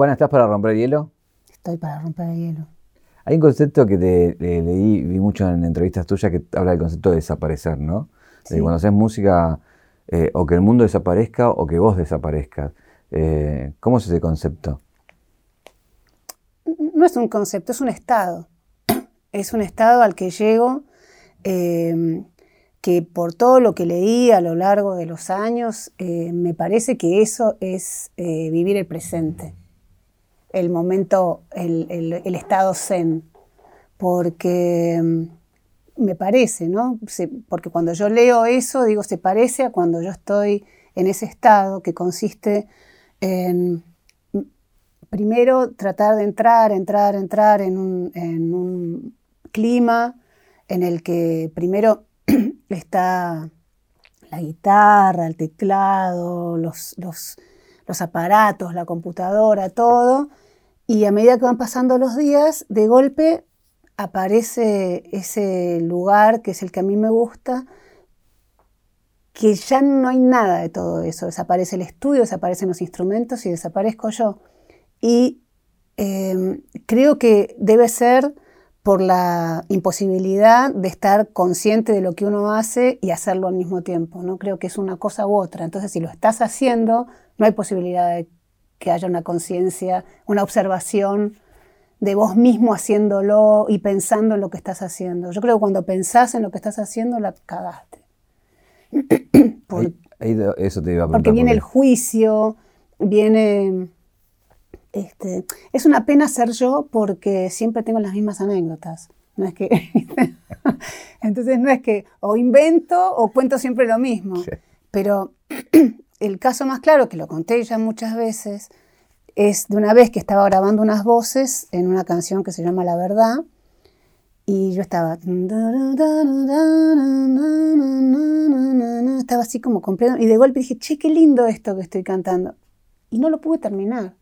Juana, ¿estás para romper el hielo? Estoy para romper el hielo. Hay un concepto que te leí, vi mucho en entrevistas tuyas que habla del concepto de desaparecer, ¿no? De cuando haces música, eh, o que el mundo desaparezca o que vos desaparezcas. Eh, ¿Cómo es ese concepto? No es un concepto, es un estado. Es un estado al que llego eh, que por todo lo que leí a lo largo de los años, me parece que eso es vivir el presente el momento, el, estado zen, porque mm, me parece, ¿no? porque cuando yo leo eso, digo, se parece a cuando yo estoy en ese estado que consiste en mm, primero tratar de entrar, entrar, entrar en un, clima en el que primero está la guitarra, el teclado, los, aparatos, la computadora, todo, y a medida que van pasando los días, de golpe aparece ese lugar que es el que a mí me gusta, que ya no hay nada de todo eso. Desaparece el estudio, desaparecen los instrumentos y desaparezco yo. Y em, creo que debe ser por la imposibilidad de estar consciente de lo que uno hace y hacerlo al mismo tiempo. ¿no? Creo que es una cosa u otra. Entonces, si lo estás haciendo, no hay posibilidad de que haya una conciencia, una observación de vos mismo haciéndolo y pensando en lo que estás haciendo. Yo creo que cuando pensás en lo que estás haciendo, la cagaste. eso te iba a Porque viene el juicio, viene... Este, es una pena ser yo porque siempre tengo las mismas anécdotas. No es que... Entonces no es que o invento o cuento siempre lo mismo. Pero el caso más claro, que lo conté ya muchas veces, es de una vez que estaba grabando unas voces en una canción que se llama La Verdad, y yo estaba... Estaba así como completo, y de golpe dije, che, qué lindo esto que estoy cantando. Y no lo pude terminar.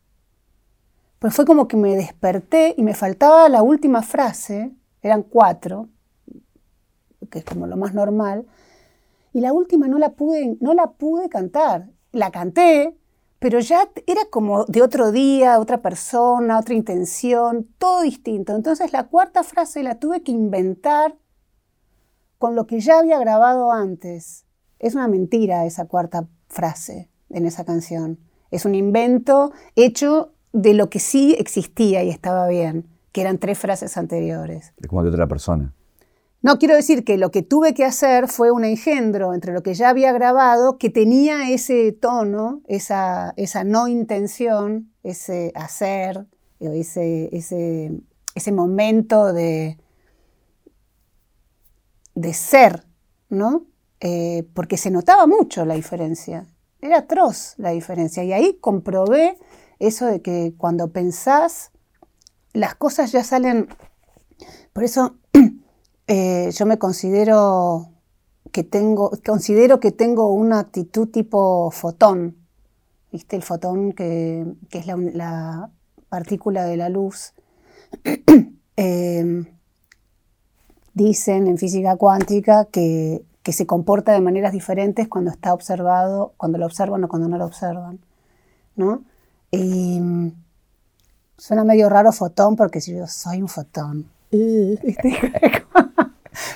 Pues fue como que me desperté y me faltaba la última frase, eran cuatro, que es como lo más normal, y la última no la pude, no la pude cantar. La canté, pero ya era como de otro día, otra persona, otra intención, todo distinto. Entonces la cuarta frase la tuve que inventar con lo que ya había grabado antes. Es una mentira esa cuarta frase en esa canción. Es un invento hecho de lo que sí existía y estaba bien, que eran tres frases anteriores. Es como de otra persona. No quiero decir que lo que tuve que hacer fue un engendro entre lo que ya había grabado, que tenía ese tono, esa, esa no intención, ese hacer, ese, ese, ese momento de, de ser, ¿no? Eh, porque se notaba mucho la diferencia, era atroz la diferencia. Y ahí comprobé eso de que cuando pensás, las cosas ya salen. Por eso eh, yo me considero que tengo, considero que tengo una actitud tipo fotón, ¿viste? El fotón que, es la, partícula de la luz. Em, dicen en física cuántica que, se comporta de maneras diferentes cuando está observado, cuando lo observan o cuando no lo observan. ¿no? Y mm, suena medio raro fotón porque si yo soy un fotón.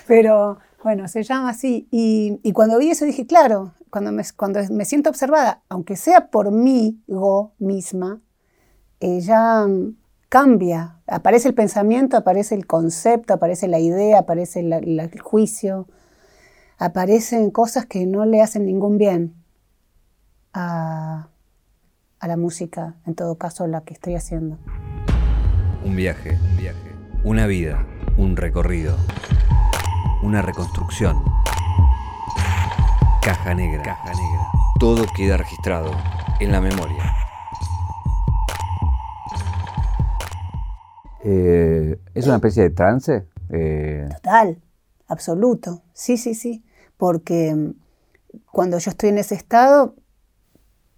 Pero bueno, se llama así. Y, cuando vi eso dije, claro, cuando me, cuando me siento observada, aunque sea por mí, yo misma, ella cambia. Aparece el pensamiento, aparece el concepto, aparece la idea, aparece el juicio, aparecen cosas que no le hacen ningún bien a, a la música, en todo caso la que estoy haciendo. Un viaje, un viaje, una vida, un recorrido una reconstrucción. Caja negra. Caja negra. Todo queda registrado en la memoria. Eh, ¿Es una especie de trance? Eh, Total, absoluto. Sí, sí, sí. Porque mm, cuando yo estoy en ese estado,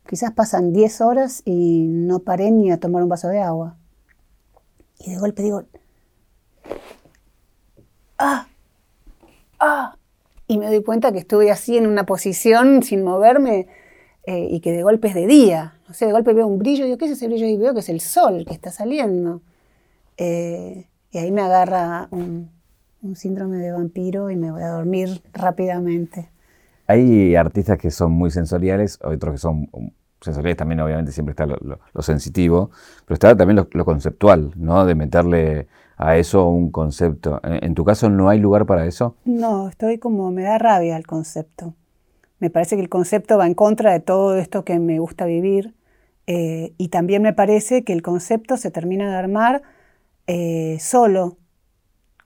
quizás pasan 10 horas y no paré ni a tomar un vaso de agua. Y de golpe digo, ¡ah! ¡ah! Y me doy cuenta que estuve así en una posición sin moverme eh, y que de golpe es de día. no sé, de golpe veo un brillo, digo, ¿qué es ese brillo? Y veo que es el sol que está saliendo. Eh, y ahí me agarra un, un síndrome de vampiro y me voy a dormir rápidamente. Hay artistas que son muy sensoriales, otros que son sensoriales también, obviamente siempre está lo, lo- lo sensitivo, pero está también lo, lo conceptual, ¿no? De meterle a eso un concepto. En, en tu caso no hay lugar para eso. No, estoy como, me da rabia el concepto. Me parece que el concepto va en contra de todo esto que me gusta vivir. eh, y también me parece que el concepto se termina de armar eh, solo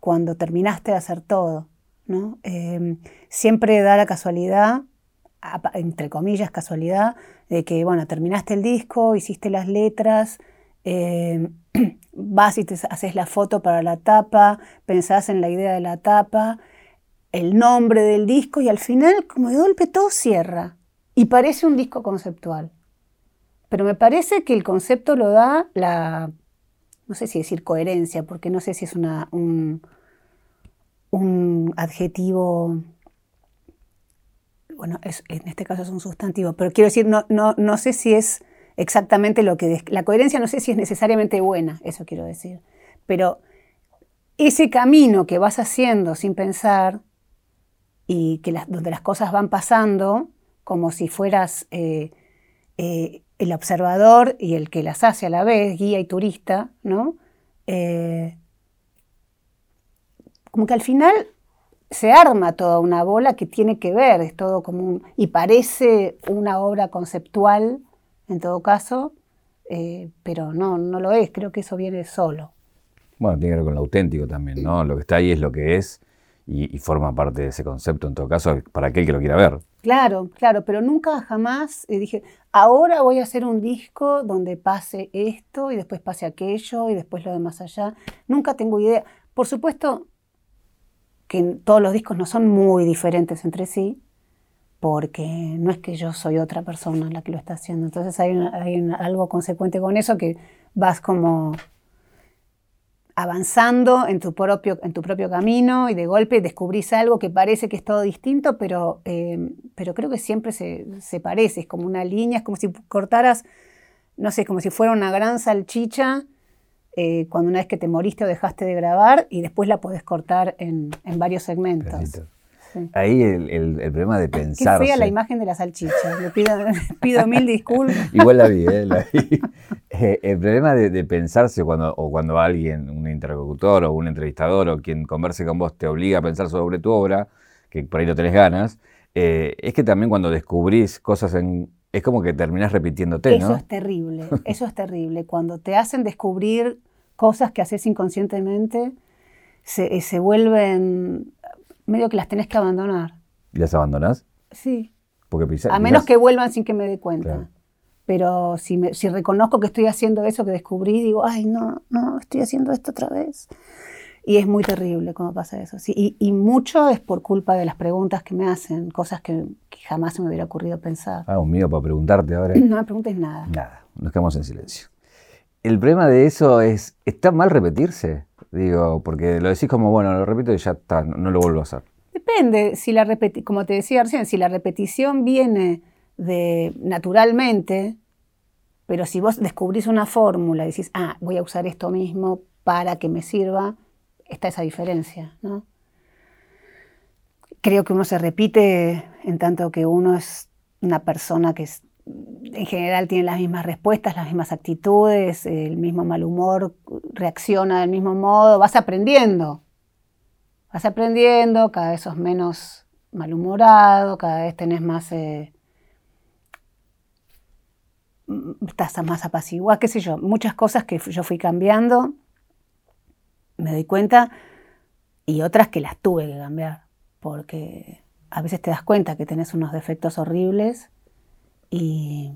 cuando terminaste de hacer todo. ¿no? Eh, siempre da la casualidad, entre comillas casualidad, de que bueno, terminaste el disco, hiciste las letras, eh, vas y haces la foto para la tapa, pensás en la idea de la tapa, el nombre del disco y al final como de golpe todo cierra y parece un disco conceptual. Pero me parece que el concepto lo da la, no sé si decir coherencia, porque no sé si es una, un, un adjetivo, bueno, en este caso es un sustantivo, pero quiero decir, no, no, no sé si es exactamente lo que... La coherencia no sé si es necesariamente buena, eso quiero decir. Pero ese camino que vas haciendo sin pensar y que donde las cosas van pasando como si fueras eh, eh, el observador y el que las hace a la vez, guía y turista, ¿no? Eh, como que al final se arma toda una bola que tiene que ver, es todo como un, y parece una obra conceptual en todo caso, eh, pero no, no lo es, creo que eso viene solo. Bueno, tiene que ver con lo auténtico también, ¿no? Lo que está ahí es lo que es y, y forma parte de ese concepto, en todo caso, para aquel que lo quiera ver. Claro, claro, pero nunca jamás eh, dije, ahora voy a hacer un disco donde pase esto y después pase aquello y después lo de más allá. Nunca tengo idea. Por supuesto que todos los discos no son muy diferentes entre sí, porque no es que yo soy otra persona la que lo está haciendo. Entonces hay, una- hay algo consecuente con eso que vas como avanzando en tu propio, en tu propio camino y de golpe descubrís algo que parece que es todo distinto, pero, eh, pero creo que siempre se, se parece, es como una línea, es como si cortaras, no sé, como si fuera una gran salchicha eh, cuando una vez que te moriste o dejaste de grabar y después la podés cortar en, en varios segmentos. Sí. Ahí el, el- el problema de Qué pensar. fea la imagen de la salchicha, le pido, pido mil disculpas. Igual la vi, ¿eh? La vi. Eh, el problema de, de pensarse cuando, o cuando alguien, un interlocutor o un entrevistador o quien converse con vos te obliga a pensar sobre tu obra, que por ahí no tenés ganas, eh, es que también cuando descubrís cosas en... Es como que terminás repitiéndote, Eso ¿no? es terrible, eso es terrible. Cuando te hacen descubrir cosas que haces inconscientemente, se, eh, se vuelven medio que las tenés que abandonar. ¿Y las abandonás? Sí. Porque pisa- A menos que vuelvan sin que me dé cuenta. Claro. Pero si, me- si reconozco que estoy haciendo eso que descubrí, digo, ay, no, no, estoy haciendo esto otra vez. Y es muy terrible cuando pasa eso. Sí, y, y mucho es por culpa de las preguntas que me hacen, cosas que, que jamás se me hubiera ocurrido pensar. Ah, un miedo para preguntarte ahora. No me preguntes nada. Nada, nos quedamos en silencio. El problema de eso es, ¿está mal repetirse? Digo, porque lo decís como, bueno, lo repito y ya está, no, lo vuelvo a hacer. Depende, si la repeti- como te decía recién, si la repetición viene de naturalmente, pero si vos descubrís una fórmula y decís, ah, voy a usar esto mismo para que me sirva, está esa diferencia, ¿no? Creo que uno se repite en tanto que uno es una persona que es- en general tiene las mismas respuestas, las mismas actitudes, el mismo mal humor, reacciona del mismo modo, vas aprendiendo. Vas aprendiendo, cada vez sos menos malhumorado, cada vez tenés más. eh, mm, estás más apaciguado, qué sé yo, muchas cosas que yo fui cambiando, me doy cuenta, y otras que las tuve que cambiar, porque a veces te das cuenta que tenés unos defectos horribles y,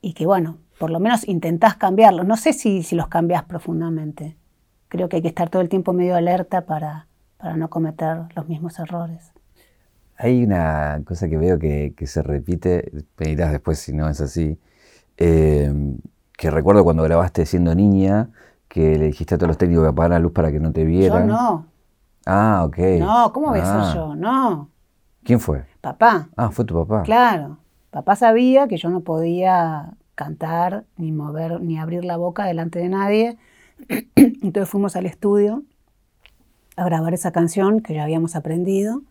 y que, bueno, por lo menos intentás cambiarlos. No sé si, si los cambias profundamente. Creo que hay que estar todo el tiempo medio alerta para, para no cometer los mismos errores. Hay una cosa que veo que, que se repite, me dirás después si no es así, eh, que recuerdo cuando grabaste siendo niña, que le dijiste a todos los técnicos que apagaran la luz para que no te Yo vieran. no, Ah, ok. no, ¿cómo voy a Ah. ser yo? No, ¿Quién fue? papá, Ah, fue tu papá. claro. Papá sabía que yo no podía cantar, ni mover, ni abrir la boca delante de nadie. Entonces fuimos al estudio a grabar esa canción que ya habíamos aprendido.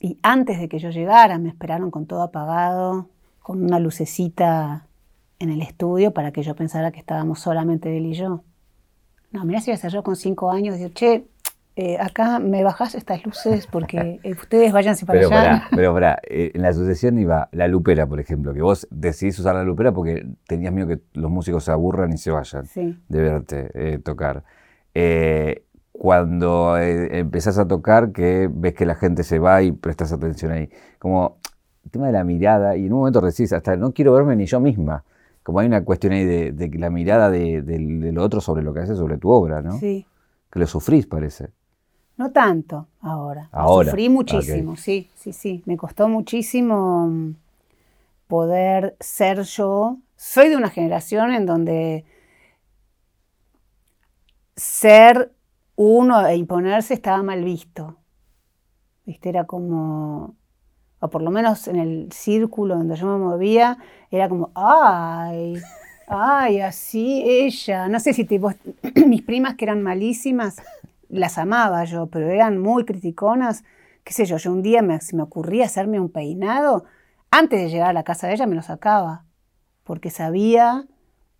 Y antes de que yo llegara, me esperaron con todo apagado, con una lucecita en el estudio para que yo pensara que estábamos solamente él y yo. No, mira si iba a con cinco años, digo, che, eh, acá me bajas estas luces porque eh, ustedes váyanse para pero allá. pero eh, en la sucesión iba la lupera, por ejemplo, que vos decidís usar la lupera porque tenías miedo que los músicos se aburran y se vayan de verte tocar. cuando empezás a tocar, que ves que la gente se va y prestas atención ahí. Como el tema de la mirada, y en un momento decís, hasta no quiero verme ni yo misma. Como hay una cuestión ahí de, la mirada de, lo otro sobre lo que haces, sobre tu obra, ¿no? Sí. Que lo sufrís, parece. No tanto ahora. Ahora. Sufrí muchísimo, sí, sí, sí. Me costó muchísimo mm, poder ser yo. Soy de una generación en donde ser uno e imponerse estaba mal visto. ¿Viste? Era como, o por lo menos en el círculo donde yo me movía, era como, ay, ay, así ella. No sé si tipo, mis primas que eran malísimas las amaba yo, pero eran muy criticonas. Qué sé yo, yo un día me, se me ocurría hacerme un peinado, antes de llegar a la casa de ella me lo sacaba, porque sabía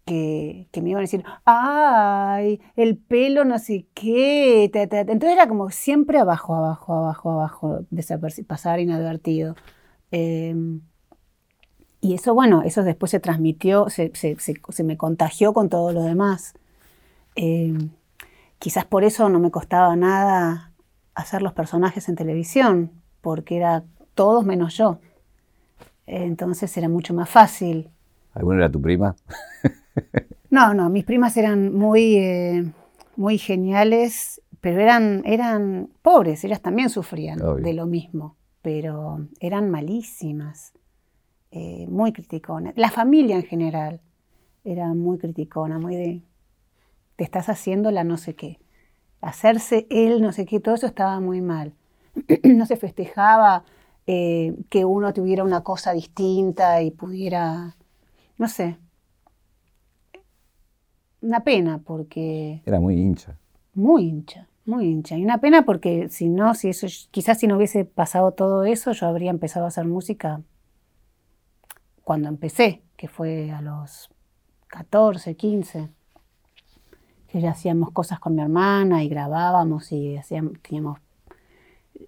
que, me iban a decir, ay, el pelo no sé qué. Entonces era como siempre abajo, abajo, abajo, abajo, pasar inadvertido. Em, y eso, bueno, eso después se transmitió, se, me contagió con todo lo demás. Em, Quizás por eso no me costaba nada hacer los personajes en televisión, porque era todos menos yo. Entonces era mucho más fácil. ¿Alguna era tu prima? no, no, mis primas eran muy, eh, muy geniales, pero eran, eran pobres, ellas también sufrían de lo mismo, pero eran malísimas, eh, muy criticonas. La familia en general era muy criticona, muy de te estás haciendo la no sé qué. Hacerse él no sé qué, todo eso estaba muy mal. no se festejaba eh, que uno tuviera una cosa distinta y pudiera, no sé, una pena porque... Era muy hincha. Muy hincha, muy hincha. Y una pena porque si no, si eso, quizás si no hubiese pasado todo eso, yo habría empezado a hacer música cuando empecé, que fue a los 14, 15 que ya hacíamos cosas con mi hermana y grabábamos y hacíamos, teníamos,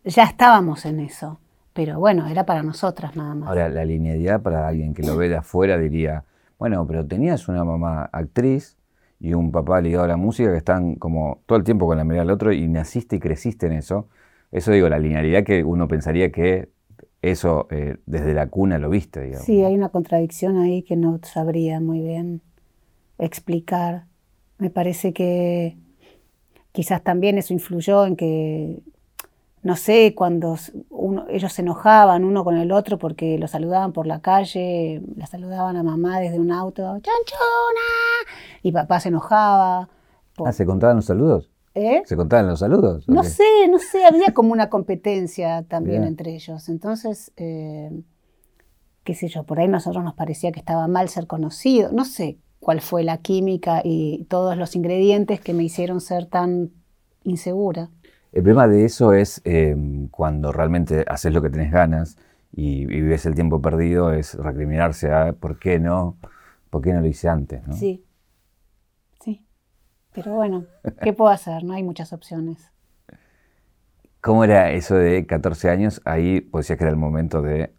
ya estábamos en eso, pero bueno, era para nosotras nada más. Ahora, la linealidad para alguien que lo ve de afuera diría, bueno, pero tenías una mamá actriz y un papá ligado a la música que están como todo el tiempo con la mirada del otro y naciste y creciste en eso. Eso digo, la linealidad que uno pensaría que eso eh, desde la cuna lo viste, digamos. Sí, hay una contradicción ahí que no sabría muy bien explicar. Me parece que quizás también eso influyó en que, no sé, cuando ellos se enojaban uno con el otro porque lo saludaban por la calle, la saludaban a mamá desde un auto, ¡chanchona! Y papá se enojaba. Ah, ¿se contaban los saludos? ¿Eh? ¿Se contaban los saludos? No sé, no sé, había como una competencia también entre ellos. Entonces, eh, qué sé yo, por ahí nosotros nos parecía que estaba mal ser conocido, no sé, cuál fue la química y todos los ingredientes que me hicieron ser tan insegura. El problema de eso es eh, cuando realmente haces lo que tenés ganas y, vives el tiempo perdido, es recriminarse a por qué no, por qué no lo hice antes. ¿no? Sí, sí. Pero bueno, ¿qué puedo hacer? No hay muchas opciones. ¿Cómo era eso de 14 años? Ahí pues decías que era el momento de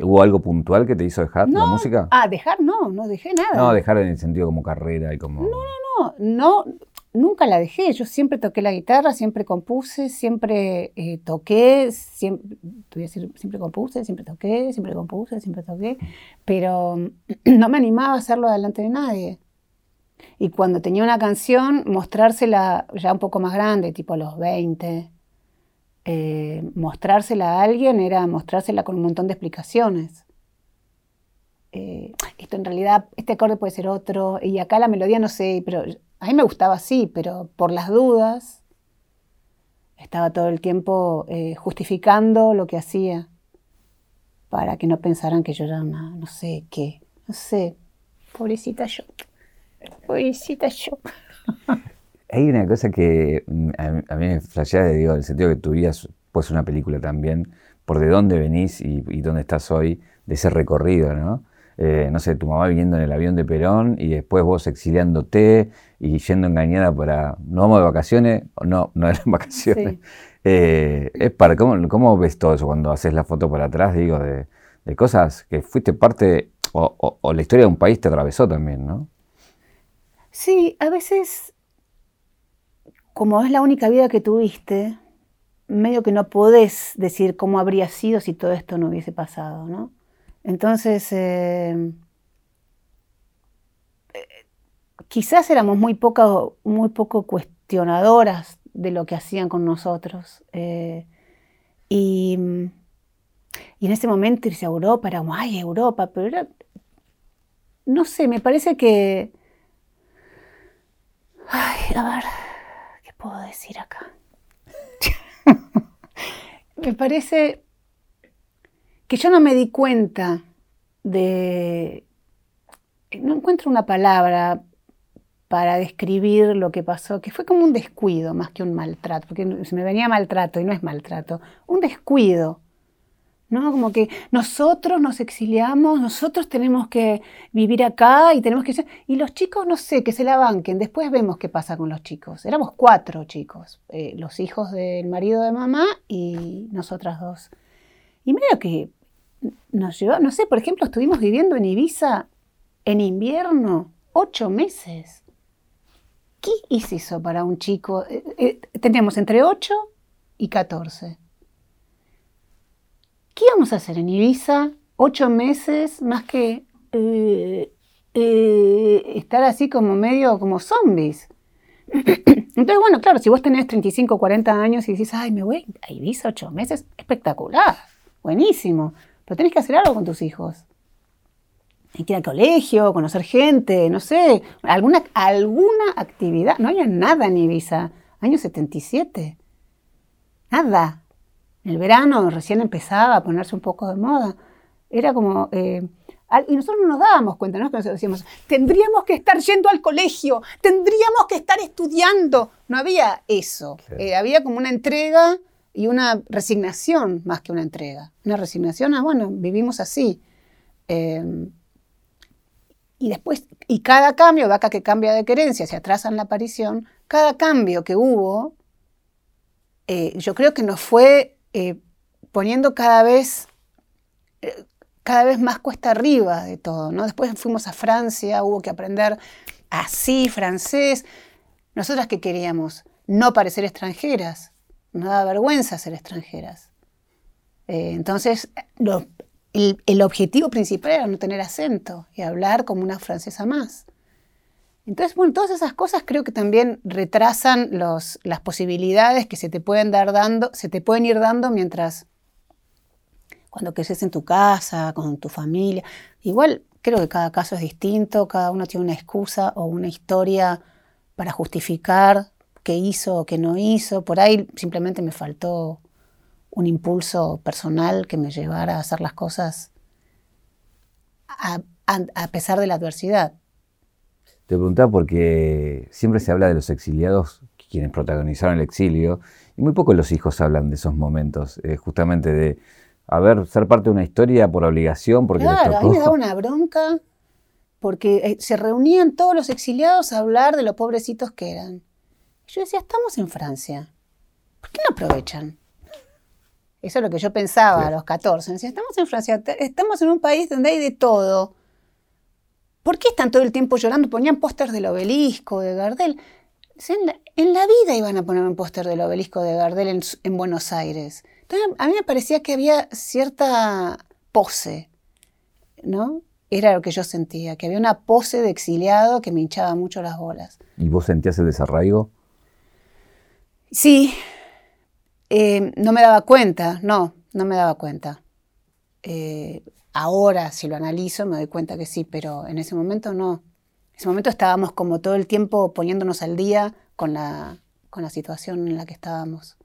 ¿Hubo algo puntual que te hizo dejar la música? Ah, dejar no, no dejé nada. No, dejar en el sentido como carrera y como... No, no, no, no, nunca la dejé. Yo siempre toqué la guitarra, siempre compuse, siempre eh, toqué, siempre, decir, siempre compuse, siempre toqué, siempre compuse, siempre toqué, pero no me animaba a hacerlo delante de nadie. Y cuando tenía una canción, mostrársela ya un poco más grande, tipo a los 20, eh, mostrársela a alguien era mostrársela con un montón de explicaciones. Eh, esto en realidad, este acorde puede ser otro, y acá la melodía no sé, pero a mí me gustaba así, pero por las dudas estaba todo el tiempo eh, justificando lo que hacía. para que no pensaran que yo era una, no sé qué, no sé, pobrecita yo, pobrecita yo. Hay una cosa que mm, a mí, me flashea, digo, en el sentido que tu vida puede ser una película también, por de dónde venís y, dónde estás hoy, de ese recorrido, ¿no? Eh, no sé, tu mamá viniendo en el avión de Perón y después vos exiliándote y yendo engañada para, no vamos de vacaciones, no, no eran vacaciones. Eh, es para, ¿cómo, ¿cómo, ves todo eso cuando haces la foto para atrás, digo, de, cosas que fuiste parte, o, o la historia de un país te atravesó también, ¿no? Sí, a veces como es la única vida que tuviste, medio que no podés decir cómo habría sido si todo esto no hubiese pasado, ¿no? Entonces, eh, quizás éramos muy poco, muy poco cuestionadoras de lo que hacían con nosotros. Eh, y, en ese momento irse a Europa era como, ay, Europa, pero era, no sé, me parece que, ay, a ver, puedo decir acá? me parece que yo no me di cuenta de... No encuentro una palabra para describir lo que pasó, que fue como un descuido más que un maltrato, porque se me venía maltrato y no es maltrato, un descuido ¿no? Como que nosotros nos exiliamos, nosotros tenemos que vivir acá y tenemos que... Y los chicos, no sé, que se la banquen, después vemos qué pasa con los chicos. Éramos cuatro chicos, eh, los hijos del marido de mamá y nosotras dos. Y medio que nos llevó, no sé, por ejemplo, estuvimos viviendo en Ibiza en invierno ocho meses. ¿Qué es eso para un chico? Eh, eh, teníamos entre ocho y catorce. ¿Qué íbamos a hacer en Ibiza? Ocho meses más que eh, eh, estar así como medio como zombies. Entonces, bueno, claro, si vos tenés 35, 40 años y decís, ay, me voy a Ibiza ocho meses, espectacular, buenísimo, pero tenés que hacer algo con tus hijos. Hay que ir al colegio, conocer gente, no sé, alguna, alguna actividad. No había nada en Ibiza, año 77. Nada el verano recién empezaba a ponerse un poco de moda. Era como... Eh, y nosotros no nos dábamos cuenta, nosotros decíamos, tendríamos que estar yendo al colegio, tendríamos que estar estudiando. No había eso. Eh, había como una entrega y una resignación más que una entrega. Una resignación a, bueno, vivimos así. Eh, y después, y cada cambio, vaca que cambia de querencia, se atrasa en la aparición, cada cambio que hubo, yo creo que nos fue eh, poniendo cada vez, eh, cada vez más cuesta arriba de todo. ¿no? Después fuimos a Francia, hubo que aprender así francés. Nosotras que queríamos no parecer extranjeras, nos daba vergüenza ser extranjeras. Eh, entonces, el, el, objetivo principal era no tener acento y hablar como una francesa más. Entonces, bueno, todas esas cosas creo que también retrasan las posibilidades que se te pueden dar dando, se te pueden ir dando mientras cuando creces en tu casa, con tu familia. Igual creo que cada caso es distinto, cada uno tiene una excusa o una historia para justificar qué hizo o qué no hizo. Por ahí simplemente me faltó un impulso personal que me llevara a hacer las cosas a pesar de la adversidad. Te preguntaba porque siempre se habla de los exiliados, quienes protagonizaron el exilio, y muy pocos los hijos hablan de esos momentos, eh, justamente de, a ver, ser parte de una historia por obligación, porque claro, a mí me daba una bronca, porque eh, se reunían todos los exiliados a hablar de lo pobrecitos que eran. Y yo decía, estamos en Francia, ¿por qué no aprovechan? Eso es lo que yo pensaba a los 14. Decía, estamos en Francia, estamos en un país donde hay de todo ¿Por qué están todo el tiempo llorando? Ponían pósters del obelisco, de Gardel. En la, vida iban a poner un póster del obelisco de Gardel en, Buenos Aires. Entonces, a mí me parecía que había cierta pose, ¿no? Era lo que yo sentía, que había una pose de exiliado que me hinchaba mucho las bolas. ¿Y vos sentías el desarraigo? Sí, eh, no me daba cuenta, no, no me daba cuenta. Eh, Ahora, si lo analizo, me doy cuenta que sí, pero en ese momento no. En ese momento estábamos como todo el tiempo poniéndonos al día con la, con la situación en la que estábamos.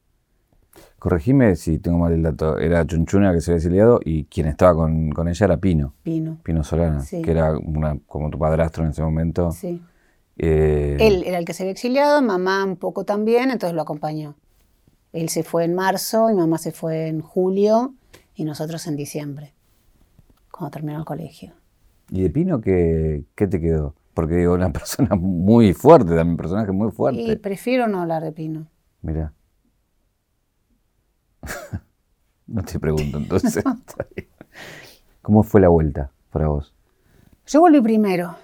Corregime si tengo mal el dato. Era Chunchuna que se había exiliado y quien estaba con, con ella era Pino. Pino. Pino Solana, Sí. que era una, como tu padrastro en ese momento. Sí. Eh, Él era el que se había exiliado, mamá un poco también, entonces lo acompañó. Él se fue en marzo y mamá se fue en julio y nosotros en diciembre, cuando terminó el colegio. ¿Y de Pino qué, qué te quedó? Porque digo, una persona muy fuerte, también un personaje muy Y fuerte. prefiero no hablar de Pino. Mira. no te pregunto entonces. ¿Cómo fue la vuelta para vos? Yo volví primero.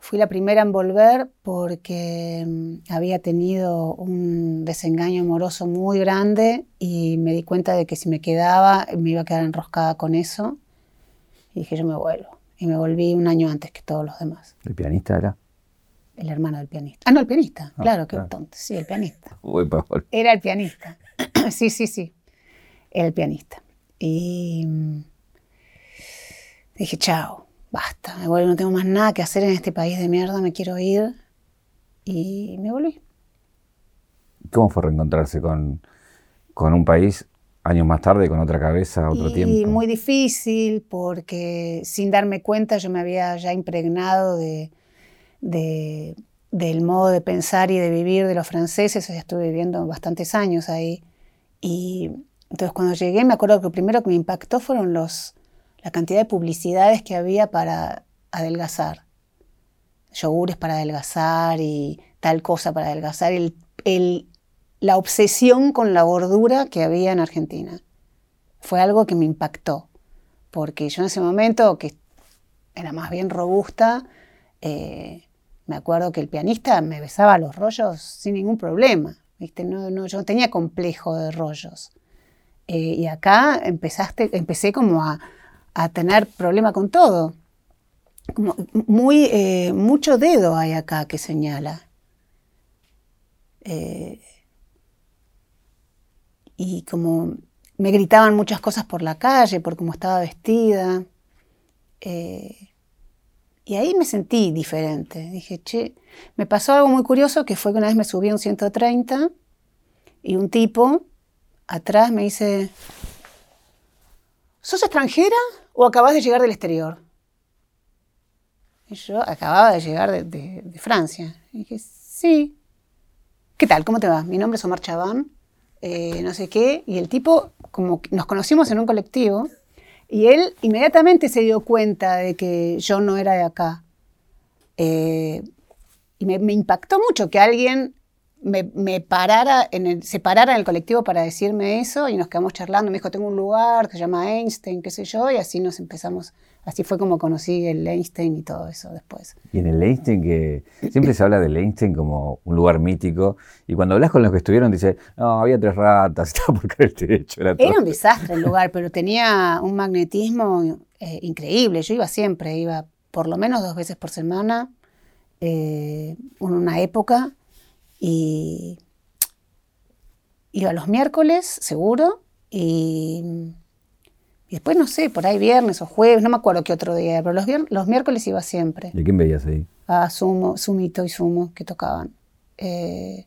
Fui la primera en volver porque mm, había tenido un desengaño amoroso muy grande y me di cuenta de que si me quedaba me iba a quedar enroscada con eso. Y dije, yo me vuelvo. Y me volví un año antes que todos los demás. ¿El pianista era? El hermano del pianista. Ah, no, el pianista. Ah, claro, qué claro. tonto. Sí, el pianista. Uy, Pablo. Era el pianista. sí, sí, sí. Era el pianista. Y mm, dije, chao, basta. Me vuelvo, no tengo más nada que hacer en este país de mierda, me quiero ir. Y me volví. ¿Cómo fue reencontrarse con, con un país años más tarde, con otra cabeza, otro y tiempo? muy difícil porque sin darme cuenta yo me había ya impregnado de, de- del modo de pensar y de vivir de los franceses. Ya estuve viviendo bastantes años ahí. Y entonces cuando llegué me acuerdo que lo primero que me impactó fueron los, la cantidad de publicidades que había para adelgazar. Yogures para adelgazar y tal cosa para adelgazar. El, el- la obsesión con la gordura que había en Argentina fue algo que me impactó, porque yo en ese momento, que era más bien robusta, eh, me acuerdo que el pianista me besaba los rollos sin ningún problema. No, no, yo tenía complejo de rollos. Eh, y acá empezaste, empecé como a, a tener problema con todo. Como muy, eh, mucho dedo hay acá que señala. Y como me gritaban muchas cosas por la calle, por cómo estaba vestida. Eh, y ahí me sentí diferente. Dije, che, me pasó algo muy curioso que fue que una vez me subí a un 130 y un tipo atrás me dice, ¿sos extranjera o acabas de llegar del exterior? Y yo acababa de llegar de, Francia. Y dije, sí. ¿Qué tal? ¿Cómo te va? Mi nombre es Omar Chabán, eh, no sé qué. Y el tipo, como nos conocimos en un colectivo, y él inmediatamente se dio cuenta de que yo no era de acá. Eh, y me, me impactó mucho que alguien me, me parara en el, se parara en el colectivo para decirme eso y nos quedamos charlando. Me dijo, tengo un lugar que se llama Einstein, qué sé yo, y así nos empezamos. Así fue como conocí el Einstein y todo eso después. Y en el Einstein, que siempre se habla del Einstein como un lugar mítico, y cuando hablas con los que estuvieron, dice, no, había tres ratas, estaba por caer el techo, era todo. Era un desastre el lugar, pero tenía un magnetismo eh, increíble. Yo iba siempre, iba por lo menos dos veces por semana, eh, en una época, y iba los miércoles, seguro, y, y después no sé, por ahí viernes o jueves, no me acuerdo qué otro día, pero los, vier- los miércoles iba siempre ¿Y a quién veías ahí? a Sumo, Sumito y Sumo que tocaban. Eh,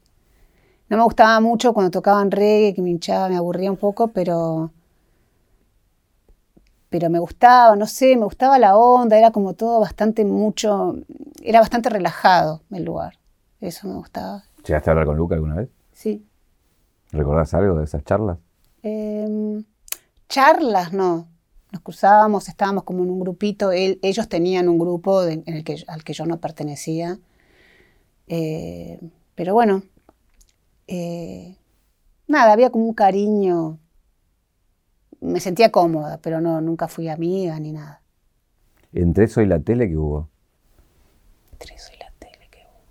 no me gustaba mucho cuando tocaban reggae, que me hinchaba, me aburría un poco, pero, pero me gustaba, no sé, me gustaba la onda, era como todo bastante mucho, era bastante relajado el lugar. Eso me gustaba. ¿Llegaste a hablar con Luca alguna vez? Sí. ¿Recordás algo de esas charlas? Em, charlas, no. Nos cruzábamos, estábamos como en un grupito. él- ellos tenían un grupo de- en el que, al que yo no pertenecía. Eh, pero bueno, eh, nada, había como un cariño. Me sentía cómoda, pero no, nunca fui amiga ni nada. Entre eso y la tele que hubo. Entre eso y la tele que hubo.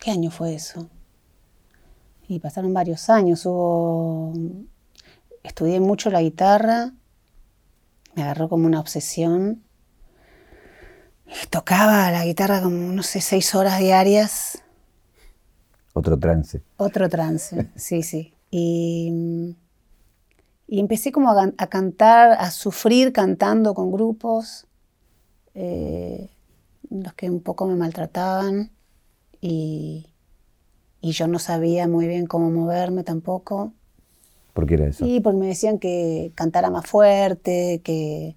¿Qué año fue eso? Y pasaron varios años. Hubo. Estudié mucho la guitarra. Me agarró como una obsesión. Y tocaba la guitarra como, no sé, seis horas diarias. Otro trance. Otro trance, sí, sí. Y, y empecé como a, cantar, a sufrir cantando con grupos, eh, los que un poco me maltrataban. Y, y yo no sabía muy bien cómo moverme tampoco. ¿Por qué era eso? Y porque me decían que cantara más fuerte, que,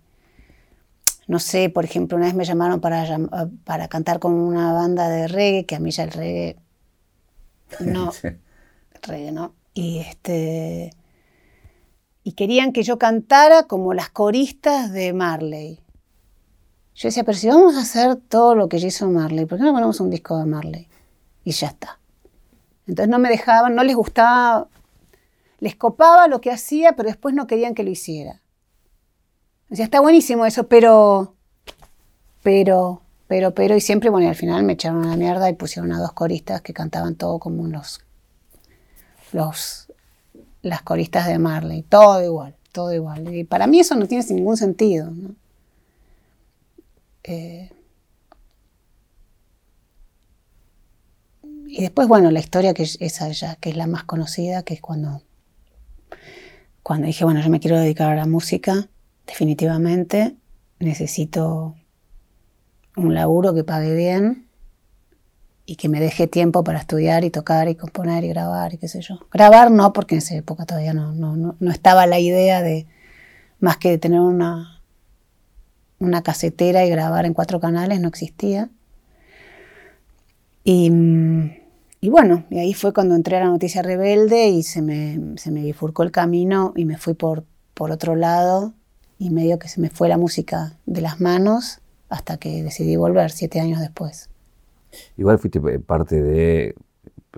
no sé, por ejemplo, una vez me llamaron para, llam- para cantar con una banda de reggae, que a mí ya el reggae no, Sí. reggae no. Y este y querían que yo cantara como las coristas de Marley. Yo decía, pero si vamos a hacer todo lo que hizo Marley, ¿por qué no ponemos un disco de Marley? Y ya está. Entonces no me dejaban, no les gustaba, les copaba lo que hacía, pero después no querían que lo hiciera. Decía, está buenísimo eso, pero, pero, pero, pero, y siempre, bueno, y al final me echaron a la mierda y pusieron a dos coristas que cantaban todo como los, los, las coristas de Marley, todo igual, todo igual. Y para mí eso no tiene ningún sentido. Eh, y después, bueno, la historia que es esa ya, que es la más conocida, que es cuando, cuando dije, bueno, yo me quiero dedicar a la música, definitivamente, necesito un laburo que pague bien y que me deje tiempo para estudiar y tocar y componer y grabar y qué sé yo. Grabar no, porque en esa época todavía no, no, no, no estaba la idea de más que tener una, una casetera y grabar en cuatro canales, no existía. Y, mm, y bueno, y ahí fue cuando entré a la noticia rebelde y se me, se me bifurcó el camino y me fui por, por otro lado y medio que se me fue la música de las manos hasta que decidí volver siete años después. Igual fuiste eh, parte de,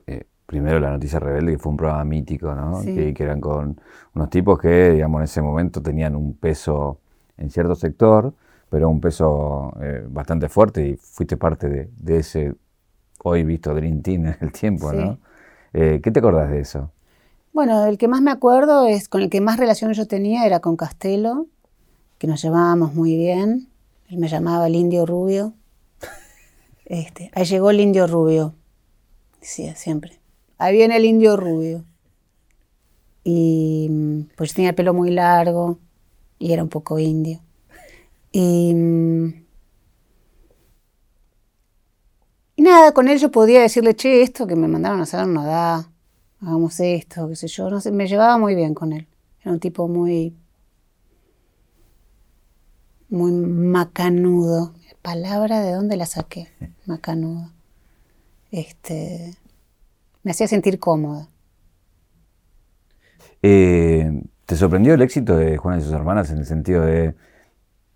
eh, primero La Noticia Rebelde, que fue un programa mítico, ¿no? Sí. Que, que eran con unos tipos que, digamos, en ese momento tenían un peso en cierto sector, pero un peso eh, bastante fuerte y fuiste parte de, de ese hoy visto Dream Team en el tiempo, Sí. ¿no? Eh, ¿Qué te acordás de eso? Bueno, el que más me acuerdo es con el que más relación yo tenía era con Castelo, que nos llevábamos muy bien. Él me llamaba el indio rubio. Este, ahí llegó el indio rubio, decía siempre. Ahí viene el indio rubio. Y mm, pues tenía el pelo muy largo y era un poco indio. Y, mm, y nada, con él yo podía decirle, che, esto que me mandaron a hacer no da, hagamos esto, qué sé yo, no sé, me llevaba muy bien con él. Era un tipo muy, muy macanudo. Palabra, ¿de dónde la saqué? Macanudo. Este, me hacía sentir cómoda. Eh, ¿Te sorprendió el éxito de Juana y sus hermanas en el sentido de,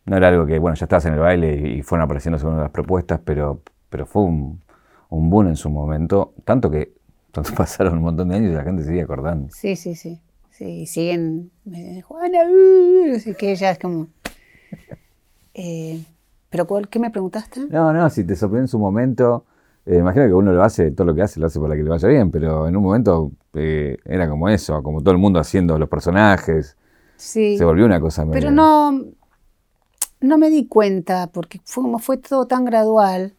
no era algo que, bueno, ya estabas en el baile y, y fueron apareciendo según las propuestas, pero, pero fue un, un boom en su momento, tanto que tanto pasaron un montón de años y la gente sigue acordando. Sí, sí, sí. Sí, y siguen, me dicen, Juana, uh", así que ya es como... Eh, ¿Pero cuál- qué me preguntaste? No, no, si te sorprendió en su momento, eh, imagino que uno lo hace, todo lo que hace lo hace para que le vaya bien, pero en un momento eh, era como eso, como todo el mundo haciendo los personajes, Sí. se volvió una cosa Pero medio- no, no me di cuenta, porque fue como fue todo tan gradual.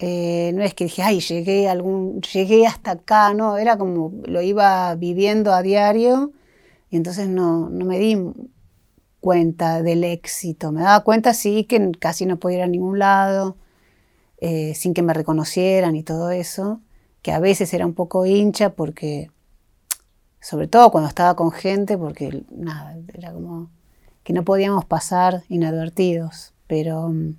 Eh, no es que dije, ay, llegué, algún, llegué hasta acá, no, era como lo iba viviendo a diario y entonces no, no me di cuenta del éxito. Me daba cuenta, sí, que casi no podía ir a ningún lado, eh, sin que me reconocieran y todo eso, que a veces era un poco hincha porque, sobre todo cuando estaba con gente, porque nada, era como que no podíamos pasar inadvertidos, pero mm,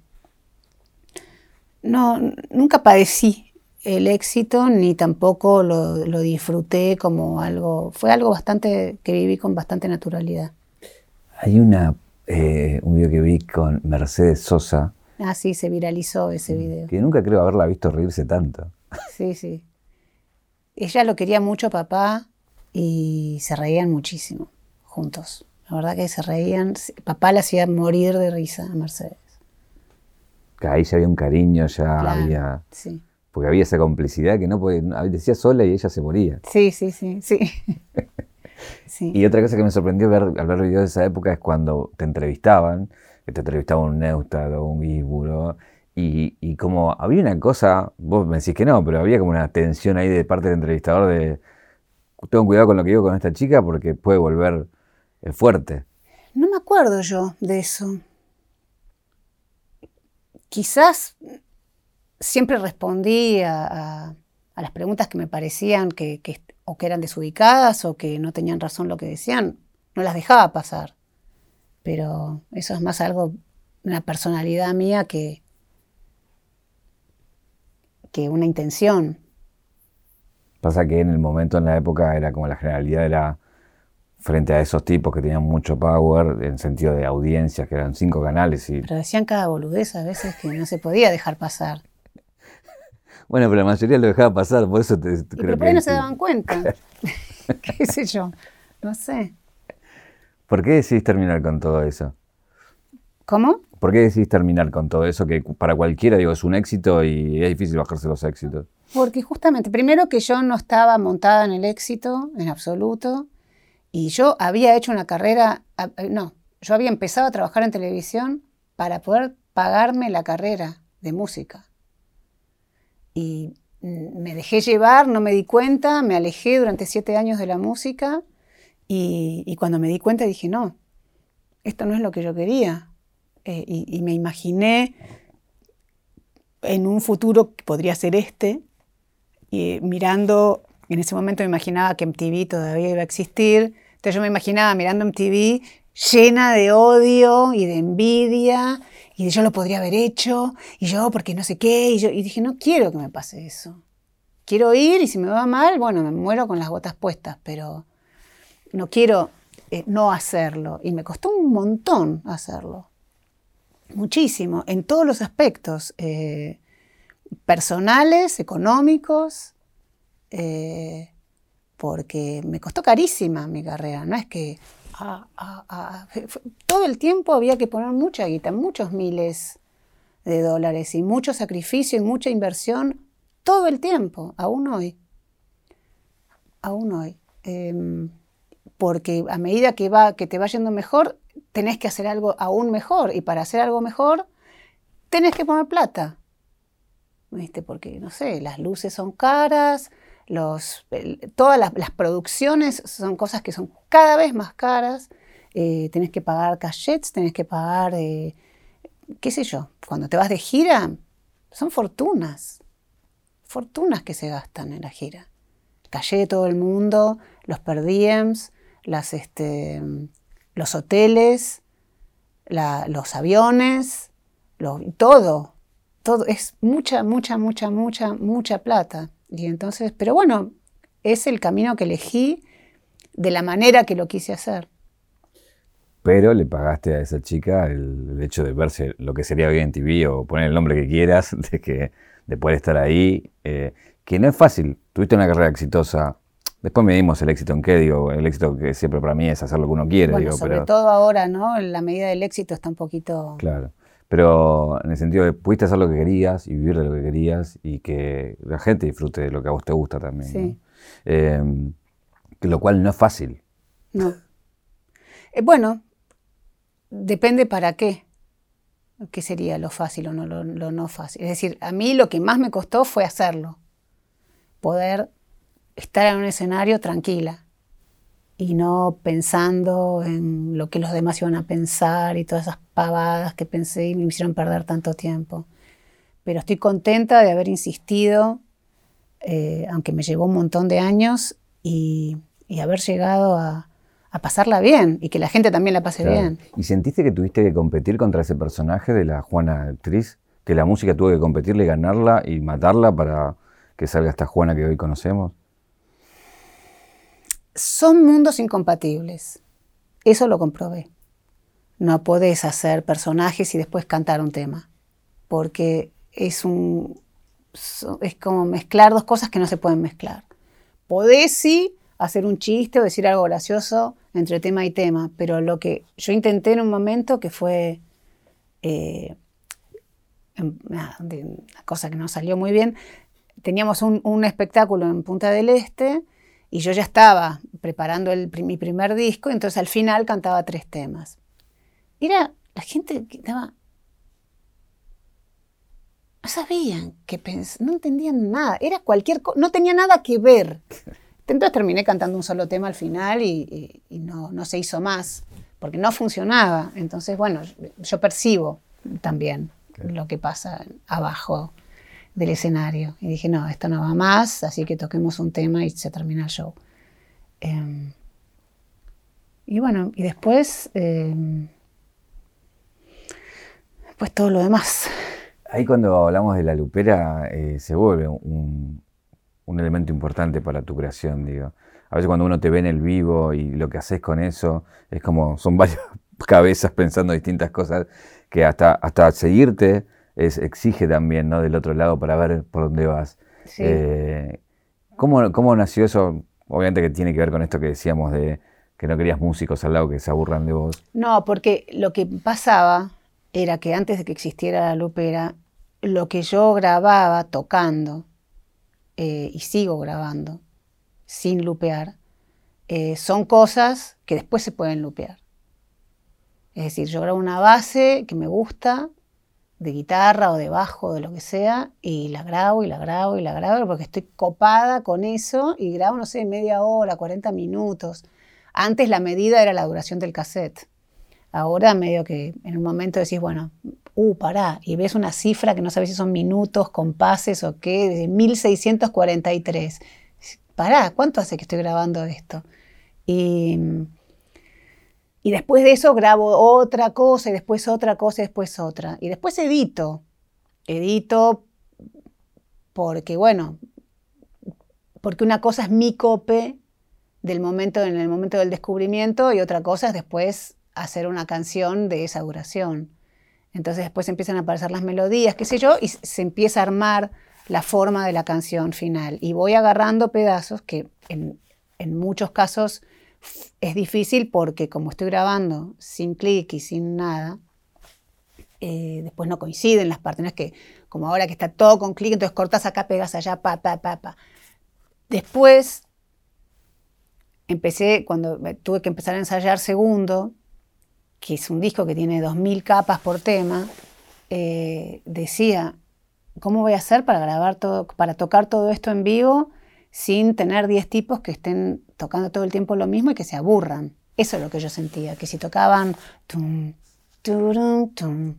no, nunca padecí el éxito ni tampoco lo, lo disfruté como algo, fue algo bastante que viví con bastante naturalidad. Hay una, eh, un video que vi con Mercedes Sosa, Ah, sí, se viralizó ese video. que nunca creo haberla visto reírse tanto. Sí, sí. Ella lo quería mucho a papá y se reían muchísimo juntos. La verdad que se reían. Papá la hacía morir de risa a Mercedes. Que ahí ya había un cariño, ya Claro, había, Sí, porque había esa complicidad que no podía, decía sola y ella se moría. sí, sí, sí. sí. Sí. Y otra cosa que me sorprendió ver, al ver videos de esa época es cuando te entrevistaban, que te entrevistaba un Neustad o un Guisburo, y, y como había una cosa, vos me decís que no, pero había como una tensión ahí de parte del entrevistador de, tengo cuidado con lo que digo con esta chica porque puede volver eh, fuerte. No me acuerdo yo de eso. Quizás siempre respondí a, las preguntas que me parecían que, que, o que eran desubicadas o que no tenían razón lo que decían, no las dejaba pasar. Pero eso es más algo, una personalidad mía que, que una intención. Pasa que en el momento, en la época, era como la generalidad era frente a esos tipos que tenían mucho power en sentido de audiencias, que eran cinco canales. Y... Pero decían cada boludez a veces que no se podía dejar pasar. Bueno, pero la mayoría lo dejaba pasar, por eso te, y creo pero por ahí no se daban cuenta. ¿Qué sé yo? No sé. ¿Por qué decidís terminar con todo eso? ¿Cómo? ¿Por qué decidís terminar con todo eso que para cualquiera digo es un éxito y es difícil bajarse los éxitos? Porque justamente, primero que yo no estaba montada en el éxito en absoluto y yo había hecho una carrera, no, yo había empezado a trabajar en televisión para poder pagarme la carrera de música. Y mm, me dejé llevar, no me di cuenta, me alejé durante siete años de la música y, cuando me di cuenta dije, no, esto no es lo que yo quería. Eh, y, me imaginé en un futuro que podría ser este, y mirando, en ese momento me imaginaba que MTV todavía iba a existir, entonces yo me imaginaba mirando MTV llena de odio y de envidia, y de yo lo podría haber hecho, y yo porque no sé qué, y, yo, y dije, no quiero que me pase eso. Quiero ir y si me va mal, bueno, me muero con las botas puestas, pero no quiero eh, no hacerlo. Y me costó un montón hacerlo. Muchísimo, en todos los aspectos, eh, personales, económicos, eh, porque me costó carísima mi carrera. No es que todo el tiempo había que poner mucha guita, muchos miles de dólares y mucho sacrificio y mucha inversión todo el tiempo, aún hoy. Aún hoy. Em, porque a medida que, va, que te va yendo mejor, tenés que hacer algo aún mejor. Y para hacer algo mejor, tenés que poner plata. ¿Viste? Porque, no sé, las luces son caras, todas las, producciones son cosas que son cada vez más caras. Eh, tenés que pagar cachets, tenés que pagar, eh, qué sé yo, cuando te vas de gira, son fortunas, fortunas que se gastan en la gira. Callé de todo el mundo, los per las, este, los hoteles, los aviones, todo, todo, es mucha, mucha, mucha, mucha, mucha plata. Y entonces, pero bueno, es el camino que elegí de la manera que lo quise hacer. Pero le pagaste a esa chica el, hecho de verse lo que sería hoy en TV o poner el nombre que quieras, de, que, de poder estar ahí, eh, que no es fácil. Tuviste una carrera exitosa, Después medimos el éxito en qué, digo, el éxito que siempre para mí es hacer lo que uno quiere. Bueno, sobre todo ahora, ¿no? La medida del éxito está un poquito... Claro, pero en el sentido de pudiste hacer lo que querías y vivir de lo que querías y que la gente disfrute de lo que a vos te gusta también. Sí. Em, lo cual no es fácil. No. Eh, bueno, depende para qué. ¿Qué sería lo fácil o no, lo no fácil? Es decir, a mí lo que más me costó fue hacerlo. Poder estar en un escenario tranquila y no pensando en lo que los demás iban a pensar y todas esas pavadas que pensé y me hicieron perder tanto tiempo. Pero estoy contenta de haber insistido, eh, aunque me llevó un montón de años, y, haber llegado a, pasarla bien y que la gente también la pase bien. ¿Y sentiste que tuviste que competir contra ese personaje de la Juana actriz? ¿Que la música tuvo que competirle, ganarla y matarla para que salga esta Juana que hoy conocemos? Son mundos incompatibles. Eso lo comprobé. No podés hacer personajes y después cantar un tema, porque es un es como mezclar dos cosas que no se pueden mezclar. Podés sí hacer un chiste o decir algo gracioso entre tema y tema, pero lo que yo intenté en un momento que fue eh, una, cosa que no salió muy bien, teníamos un espectáculo en Punta del Este y yo ya estaba preparando el, mi primer disco, entonces al final cantaba tres temas. Era la gente que estaba... No sabían qué pensar, no entendían nada, era cualquier cosa, no tenía nada que ver. Entonces terminé cantando un solo tema al final y, no, no, se hizo más, porque no funcionaba. Entonces, bueno, yo percibo también lo que pasa abajo del escenario. Y dije, no, esto no va más, así que toquemos un tema y se termina el show. Em, y bueno, y después, em, pues todo lo demás. Ahí cuando hablamos de la lupera eh, se vuelve un, un, elemento importante para tu creación, digo. A veces cuando uno te ve en el vivo y lo que haces con eso, es como, son varias cabezas pensando distintas cosas, que hasta, hasta seguirte es, exige también, ¿no? Del otro lado para ver por dónde vas. Eh, ¿cómo, ¿Cómo nació eso? Obviamente que tiene que ver con esto que decíamos de que no querías músicos al lado que se aburran de vos. No, porque lo que pasaba era que antes de que existiera la lupera, lo que yo grababa tocando, eh, y sigo grabando, sin lupear, eh, son cosas que después se pueden lupear. Es decir, yo grabo una base que me gusta, de guitarra o de bajo, de lo que sea, y la grabo y la grabo y la grabo porque estoy copada con eso y grabo, no sé, media hora, 40 minutos. Antes la medida era la duración del cassette. Ahora medio que en un momento decís, bueno, uh, pará, y ves una cifra que no sabes si son minutos, compases o qué, de 1643. Pará, ¿cuánto hace que estoy grabando esto? Y, y después de eso grabo otra cosa, y después otra cosa, y después otra. Y después edito. Edito porque, bueno, porque una cosa es mi cope del momento, en el momento del descubrimiento, y otra cosa es después hacer una canción de esa duración. Entonces después empiezan a aparecer las melodías, qué sé yo, y se empieza a armar la forma de la canción final. Y voy agarrando pedazos que en, muchos casos es difícil porque como estoy grabando sin clic y sin nada, eh, después no coinciden las partes. No es que como ahora que está todo con clic, entonces cortas acá, pegas allá, pa, pa, pa, pa. Después empecé, cuando tuve que empezar a ensayar segundo, que es un disco que tiene 2.000 capas por tema, eh, decía, ¿cómo voy a hacer para grabar todo, para tocar todo esto en vivo sin tener 10 tipos que estén tocando todo el tiempo lo mismo y que se aburran? Eso es lo que yo sentía, que si tocaban tum, turum, tum,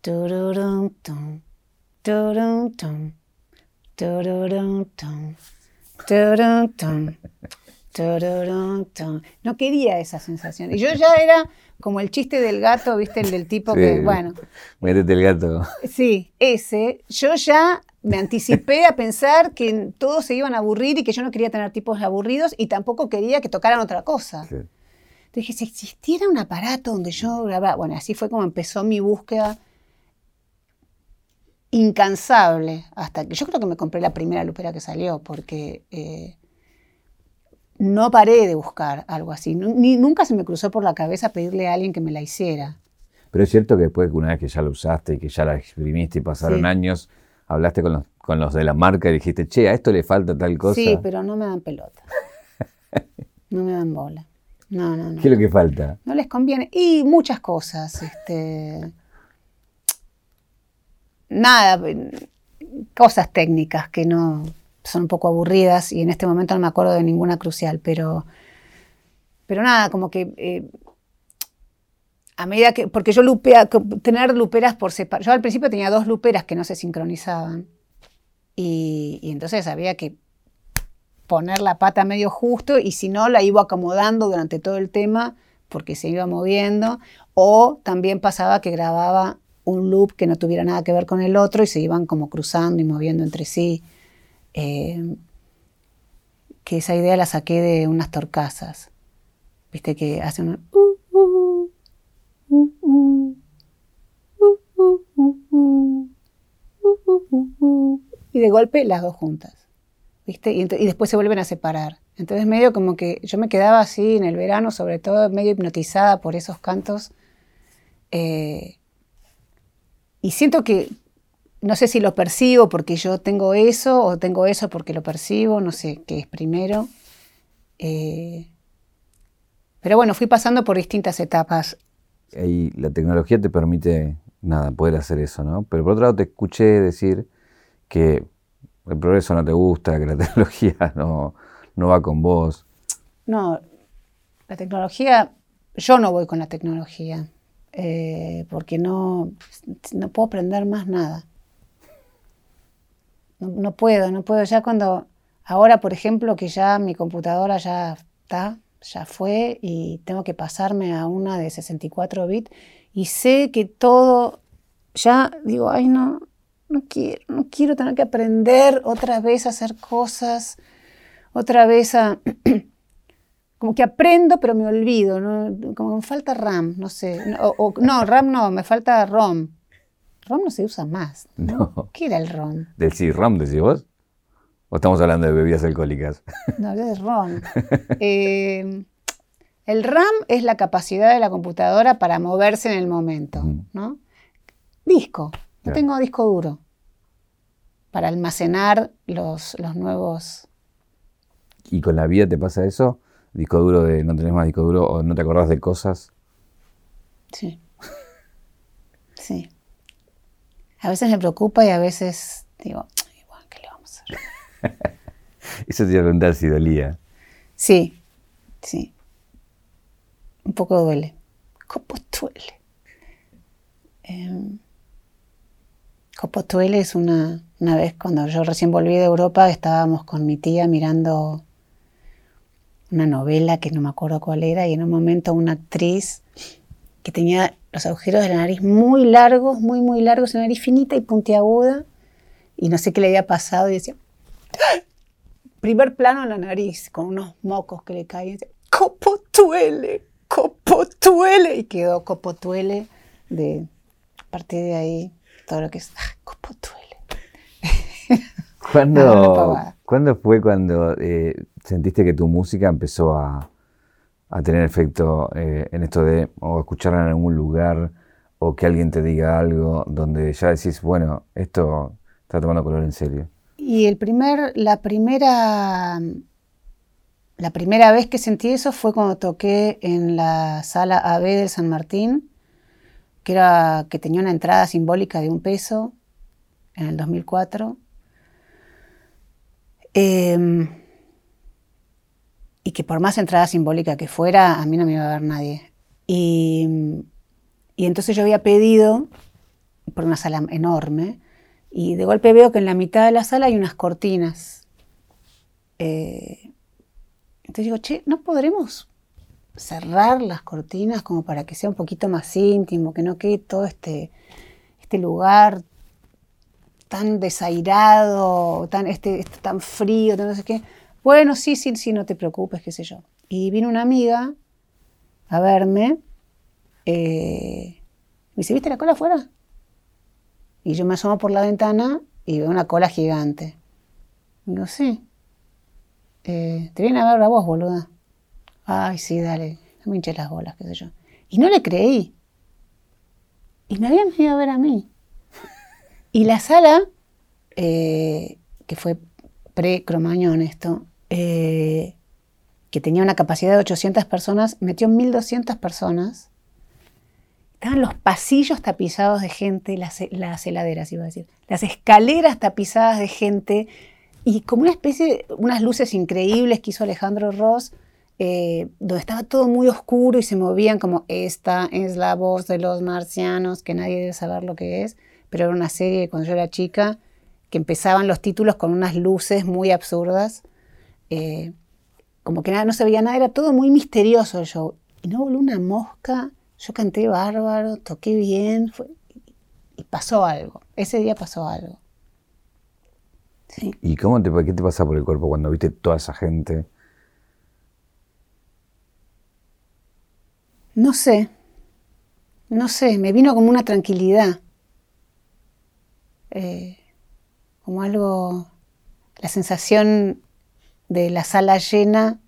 tururum, tum, turum, tum, tururum, tum, turum, tum, no quería esa sensación. Y yo ya era como el chiste del gato, ¿viste? El del tipo que, bueno. Métete el gato. Sí, ese. Yo ya me anticipé a pensar que todos se iban a aburrir y que yo no quería tener tipos aburridos y tampoco quería que tocaran otra cosa. Dije, si existiera un aparato donde yo grabara. Bueno, así fue como empezó mi búsqueda incansable hasta que yo creo que me compré la primera lupera que salió porque eh, no paré de buscar algo así. Ni, nunca se me cruzó por la cabeza pedirle a alguien que me la hiciera. Pero es cierto que después, una vez que ya la usaste y que ya la exprimiste y pasaron años, hablaste con los, con los de la marca y dijiste, che, a esto le falta tal cosa. Sí, pero no me dan pelota. no me dan bola. No, no, no. ¿Qué es lo que falta? No les conviene. Y muchas cosas. Este... Nada, cosas técnicas que no, son un poco aburridas y en este momento no me acuerdo de ninguna crucial, pero, pero nada, como que eh, a medida que, porque yo lupea, tener luperas por separado, yo al principio tenía dos luperas que no se sincronizaban y, entonces había que poner la pata medio justo y si no la iba acomodando durante todo el tema porque se iba moviendo o también pasaba que grababa un loop que no tuviera nada que ver con el otro y se iban como cruzando y moviendo entre sí. Eh, que esa idea la saqué de unas torcasas. Viste que hacen y de golpe las dos juntas. ¿Viste? Y, después se vuelven a separar. Entonces medio como que yo me quedaba así en el verano, sobre todo medio hipnotizada por esos cantos. Eh, y siento que, no sé si lo percibo porque yo tengo eso o tengo eso porque lo percibo, no sé qué es primero. Eh, pero bueno, fui pasando por distintas etapas. Y la tecnología te permite, nada, poder hacer eso, ¿no? Pero por otro lado te escuché decir que el progreso no te gusta, que la tecnología no, no va con vos. No, la tecnología, yo no voy con la tecnología, eh, porque no, no puedo aprender más nada. no, no puedo, no puedo. Ya cuando, ahora por ejemplo, que ya mi computadora ya está, ya fue y tengo que pasarme a una de 64 bits y sé que todo, ya digo, ay no, no quiero, no quiero tener que aprender otra vez a hacer cosas, otra vez a... como que aprendo pero me olvido, ¿no? como que me falta RAM, no sé. O, no, RAM no, me falta ROM. ROM no se usa más. ¿no? ¿Qué era el ROM? ¿Del C-ROM decís vos? ¿O estamos hablando de bebidas alcohólicas? No, de ROM. Eh, el RAM es la capacidad de la computadora para moverse en el momento, ¿no? Disco. No tengo disco duro para almacenar los, los nuevos. ¿Y con la vida te pasa eso? ¿Disco duro de no tenés más disco duro o no te acordás de cosas? Sí. Sí. A veces me preocupa y a veces digo, igual, ¿qué le vamos a hacer? Eso te iba a preguntar si dolía. Sí, sí. Un poco duele. ¿Cómo duele? Eh, Copotuele es una, una vez cuando yo recién volví de Europa, estábamos con mi tía mirando una novela que no me acuerdo cuál era y en un momento una actriz que tenía los agujeros de la nariz muy largos, muy, muy largos, una nariz finita y puntiaguda y no sé qué le había pasado y decía, ¡Ah!". Primer plano en la nariz con unos mocos que le caían, copotuele, copotuele y quedó copotuele de a partir de ahí todo lo que es, ¡ah, duele! ¿Cuándo, fue cuando eh, sentiste que tu música empezó a, tener efecto eh, en esto de o escucharla en algún lugar o que alguien te diga algo donde ya decís, bueno, esto está tomando color en serio? Y el primer, la primera, la primera vez que sentí eso fue cuando toqué en la sala AB del San Martín que, era, que tenía una entrada simbólica de un peso en el 2004. Em, y que por más entrada simbólica que fuera, a mí no me iba a ver nadie. Y, entonces yo había pedido por una sala enorme y de golpe veo que en la mitad de la sala hay unas cortinas. Eh, entonces digo, che, ¿no podremos cerrar las cortinas como para que sea un poquito más íntimo, que no quede todo este, este lugar tan desairado, tan, este, este tan frío, no sé qué. Bueno, sí, sí, sí, no te preocupes, qué sé yo. Y vino una amiga a verme. Eh, me dice, ¿viste la cola afuera? Y yo me asomo por la ventana y veo una cola gigante. Digo, sí. Eh, te viene a ver a vos, boluda. Ay, sí, dale, no me hinché las bolas, qué sé yo. Y no le creí. Y me habían venido a ver a mí. Y la sala, eh, que fue pre-cromañón esto, eh, que tenía una capacidad de 800 personas, metió 1.200 personas. Estaban los pasillos tapizados de gente, las, las heladeras, iba a decir, las escaleras tapizadas de gente, y como una especie, unas luces increíbles que hizo Alejandro Ross, eh, donde estaba todo muy oscuro y se movían como esta es la voz de los marcianos, que nadie debe saber lo que es, pero era una serie cuando yo era chica que empezaban los títulos con unas luces muy absurdas, eh, como que nada, no se veía nada, era todo muy misterioso el show. Y no voló una mosca, yo canté bárbaro, toqué bien, y pasó algo, ese día pasó algo. ¿Y cómo te, qué te pasa por el cuerpo cuando viste toda esa gente? No sé, no sé, me vino como una tranquilidad, eh, como algo, la sensación de la sala llena,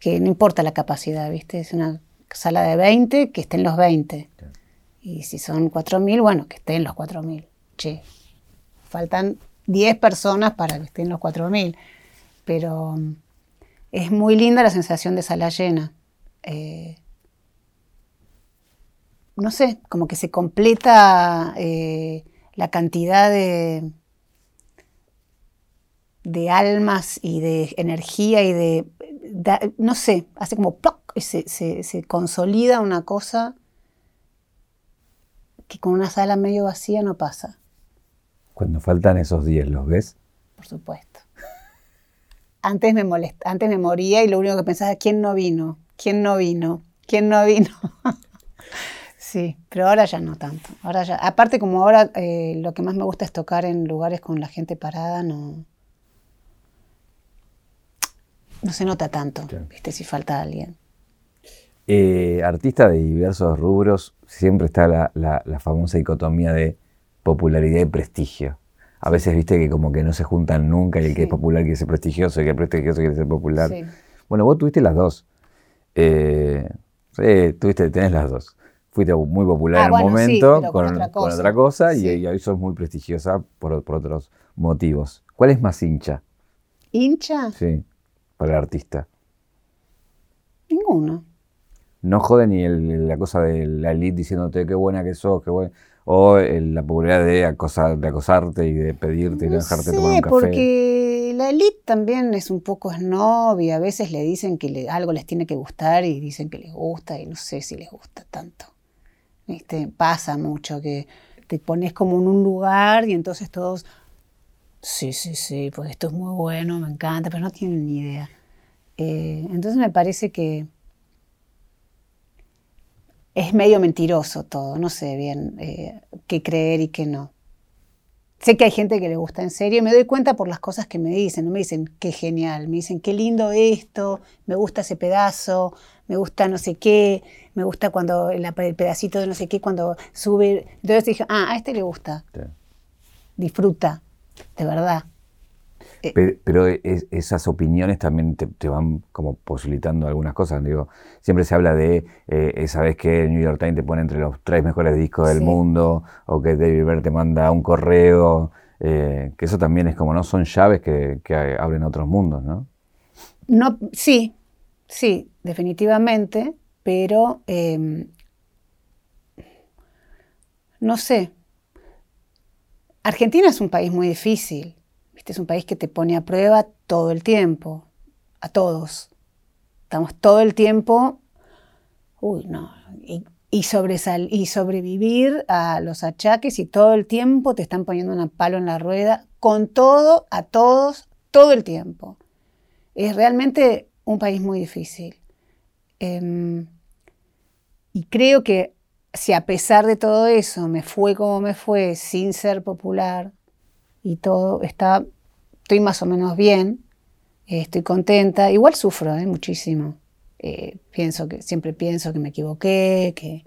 que no importa la capacidad, ¿viste? Es una sala de 20, que estén los 20. Y si son 4.000, bueno, que estén los 4.000. Che, faltan 10 personas para que estén los 4.000. Pero mm, es muy linda la sensación de sala llena. Eh, no sé, como que se completa eh, la cantidad de, de almas y de energía y de, no sé, hace como ¡ploc! Se, se, consolida una cosa que con una sala medio vacía no pasa. Cuando faltan esos 10, ¿los ves? Por supuesto. Antes me molesta, antes me moría y lo único que pensaba es quién no vino, quién no vino, quién no vino. sí, pero ahora ya no tanto. Ahora ya, aparte como ahora eh, lo que más me gusta es tocar en lugares con la gente parada, no, no se nota tanto, ¿viste? Si falta alguien. Eh, artista de diversos rubros, siempre está la, famosa dicotomía de popularidad y prestigio. A veces viste que como que no se juntan nunca y el que es popular quiere ser prestigioso y el que es prestigioso quiere ser popular. Bueno, vos tuviste las dos. Eh, sí, tuviste, tenés las dos. Fuiste muy popular ah, en un momento con, otra cosa, y, hoy sos muy prestigiosa por, por otros motivos. ¿Cuál es más hincha? ¿Hincha? Sí para el artista? Ninguno. No jode ni la cosa de la elite diciéndote qué buena que sos, qué buena. O la popularidad de, acosar, de acosarte y de pedirte y de dejarte tomar un café. porque la elite también es un poco snob y a veces le dicen que algo les tiene que gustar y dicen que les gusta y no sé si les gusta tanto. ¿Viste? Pasa mucho que te pones como en un lugar y entonces todos, sí, sí, sí, pues esto es muy bueno, me encanta, pero no tienen ni idea. Eh, entonces me parece que es medio mentiroso todo, no sé bien eh, qué creer y qué no. Sé que hay gente que le gusta en serio y me doy cuenta por las cosas que me dicen. No me dicen qué genial, me dicen qué lindo esto, me gusta ese pedazo, me gusta no sé qué, me gusta cuando el, pedacito de no sé qué, cuando sube. Entonces dije, ah, a este le gusta. Disfruta de verdad. Eh, pero, esas opiniones también te, van como posibilitando algunas cosas. Digo, siempre se habla de, eh, ¿sabes que El New York Times te pone entre los tres mejores discos del mundo, o que David Byrne te manda un correo, eh, que eso también es como, ¿no? Son llaves que, abren otros mundos, ¿no? No, sí, sí, definitivamente, pero em, no sé, Argentina es un país muy difícil, ¿viste? es un país que te pone a prueba todo el tiempo, a todos. Estamos todo el tiempo, uy, no, y, y sobrevivir a los achaques y todo el tiempo te están poniendo un palo en la rueda, con todo, a todos, todo el tiempo. Es realmente un país muy difícil. Em, y creo que si a pesar de todo eso me fue como me fue, sin ser popular y todo, está, estoy más o menos bien, eh, estoy contenta, igual sufro eh, muchísimo. Eh, pienso que, siempre pienso que me equivoqué, que,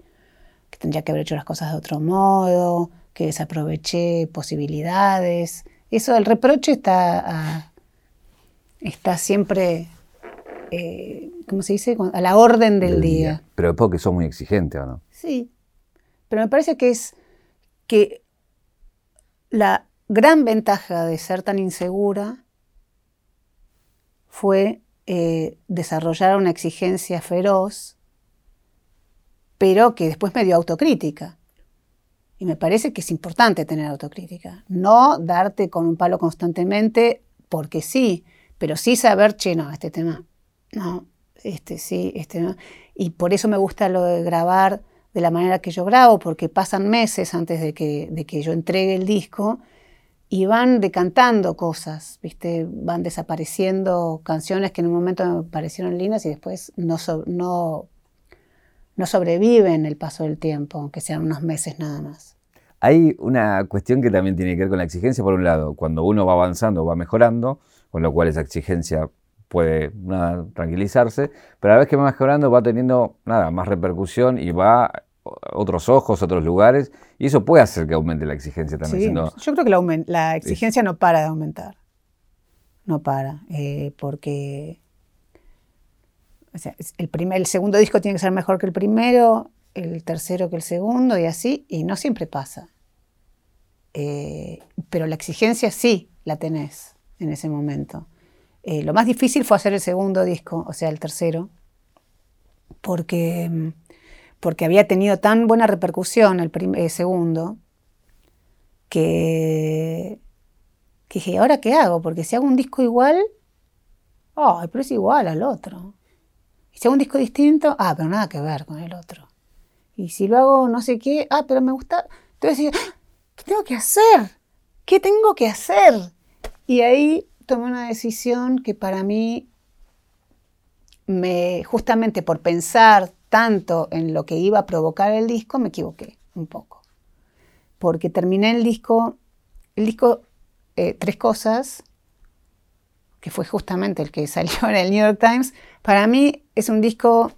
tendría que haber hecho las cosas de otro modo, que desaproveché posibilidades. Eso, el reproche está, está siempre, ¿cómo se dice? A la orden del, día. día. Pero es porque sos muy exigente, ¿o no? Sí, pero me parece que es que la gran ventaja de ser tan insegura fue eh, desarrollar una exigencia feroz, pero que después me dio autocrítica. Y me parece que es importante tener autocrítica. No darte con un palo constantemente porque sí, pero sí saber, che, no, este tema, no, este sí, este no. Y por eso me gusta lo de grabar de la manera que yo grabo, porque pasan meses antes de que, de que yo entregue el disco y van decantando cosas, ¿viste? van desapareciendo canciones que en un momento me parecieron lindas y después no, sobreviven el paso del tiempo, aunque sean unos meses nada más. Hay una cuestión que también tiene que ver con la exigencia, por un lado, cuando uno va avanzando, va mejorando, con lo cual esa exigencia puede tranquilizarse, pero a la vez que va mejorando va teniendo nada, más repercusión y va otros ojos, otros lugares, y eso puede hacer que aumente la exigencia también. Yo creo que la, la exigencia no para de aumentar, no para, eh, porque el, primer, el segundo disco tiene que ser mejor que el primero, el tercero que el segundo y así, y no siempre pasa. Eh, pero la exigencia sí la tenés en ese momento. Eh, lo más difícil fue hacer el segundo disco, o sea, el tercero, porque, porque había tenido tan buena repercusión el, eh, segundo que, que dije, ¿ahora qué hago? Porque si hago un disco igual, ay, pero es igual al otro. Y si hago un disco distinto, ah, pero nada que ver con el otro. Y si lo hago no sé qué, ah, pero me gusta. Entonces, ah, ¿qué tengo que hacer? ¿qué tengo que hacer? Y ahí tomé una decisión que para mí, me, justamente por pensar tanto en lo que iba a provocar el disco, me equivoqué un poco. Porque terminé el disco, el disco eh, Tres Cosas, que fue justamente el que salió en el New York Times, para mí es un disco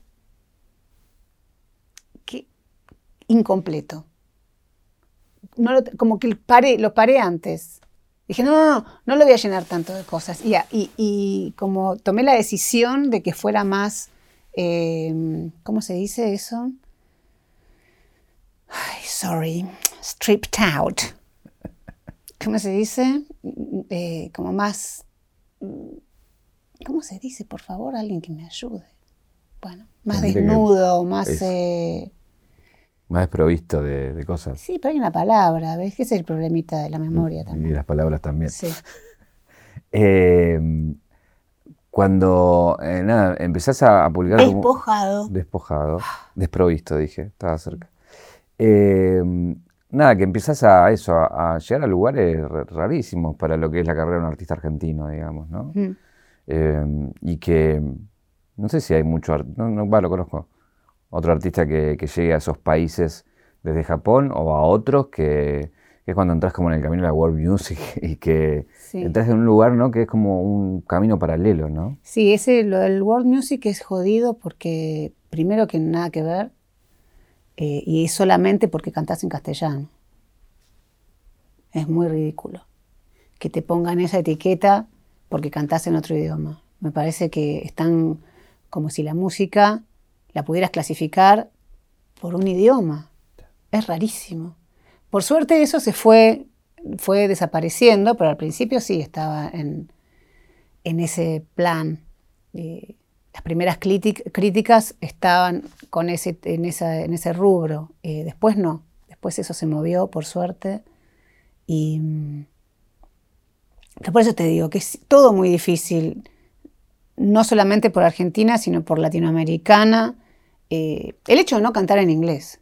incompleto. como que lo paré antes. Dije, no, no, no, no lo voy a llenar tanto de cosas. Y, como tomé la decisión de que fuera más, eh, ¿cómo se dice eso? Ay, sorry, stripped out. ¿Cómo se dice? Eh, como más, ¿cómo se dice? Por favor, alguien que me ayude. Bueno, más desnudo, más... Eh, más desprovisto de, cosas. Sí, pero hay una palabra, ¿ves? Que es el problemita de la memoria también. Y las palabras también. Sí. Cuando, eh, nada, empezás a, publicar... Despojado. despojado. Desprovisto, dije, estaba cerca. Em, nada, que empezás a eso, a, llegar a lugares rarísimos para lo que es la carrera de un artista argentino, digamos, ¿no? Mm. Em, y que, no sé si hay mucho, no, no, lo conozco otro artista que, llegue a esos países desde Japón o a otros que, es cuando entras como en el camino de la world music y que entras en un lugar ¿no? que es como un camino paralelo, ¿no? Sí, ese, lo del world music es jodido porque primero que nada que ver eh, y es solamente porque cantás en castellano. Es muy ridículo que te pongan esa etiqueta porque cantás en otro idioma. Me parece que están como si la música la pudieras clasificar por un idioma. Es rarísimo. Por suerte eso se fue, fue desapareciendo, pero al principio sí estaba en, ese plan. Eh, las primeras críticas estaban con ese, en, en ese rubro. Eh, después no. Después eso se movió, por suerte. Y mm, por eso te digo que es todo muy difícil no solamente por Argentina, sino por latinoamericana. Eh, el hecho de no cantar en inglés,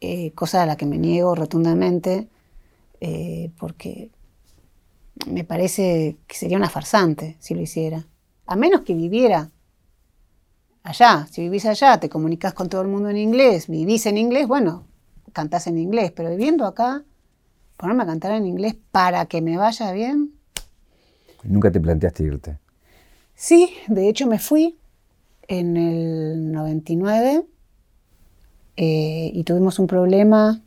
eh, cosa a la que me niego rotundamente, eh, porque me parece que sería una farsante si lo hiciera. A menos que viviera allá. Si vivís allá, te comunicas con todo el mundo en inglés, vivís en inglés, bueno, cantás en inglés, pero viviendo acá, ponerme a cantar en inglés para que me vaya bien. ¿Nunca te planteaste irte? Sí, de hecho me fui en el 99 eh, y tuvimos un problema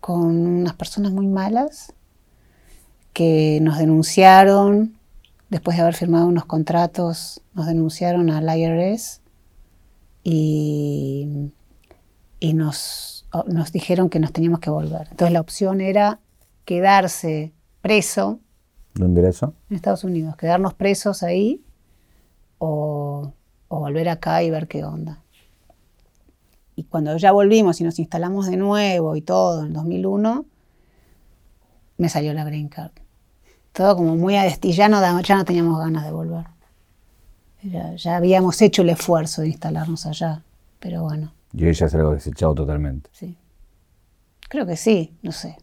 con unas personas muy malas que nos denunciaron, después de haber firmado unos contratos, nos denunciaron al IRS y, y nos, nos dijeron que nos teníamos que volver. Entonces la opción era quedarse preso ¿Dónde era eso? En Estados Unidos, quedarnos presos ahí o, volver acá y ver qué onda. Y cuando ya volvimos y nos instalamos de nuevo y todo, en 2001, me salió la green card. Todo como muy a destino, ya no, ya no teníamos ganas de volver. Ya, habíamos hecho el esfuerzo de instalarnos allá, pero bueno. Y ya es algo desechado totalmente. Sí. Creo que sí, no sé.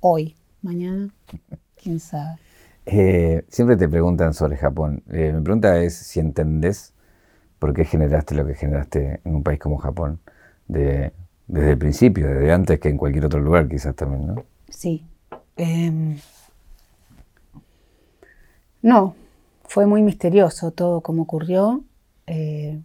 Hoy, mañana, quién sabe. Eh, siempre te preguntan sobre Japón. Eh, mi pregunta es si entendés por qué generaste lo que generaste en un país como Japón, desde el principio, desde antes que en cualquier otro lugar quizás también, ¿no? Sí. Em, no, fue muy misterioso todo como ocurrió. Eh,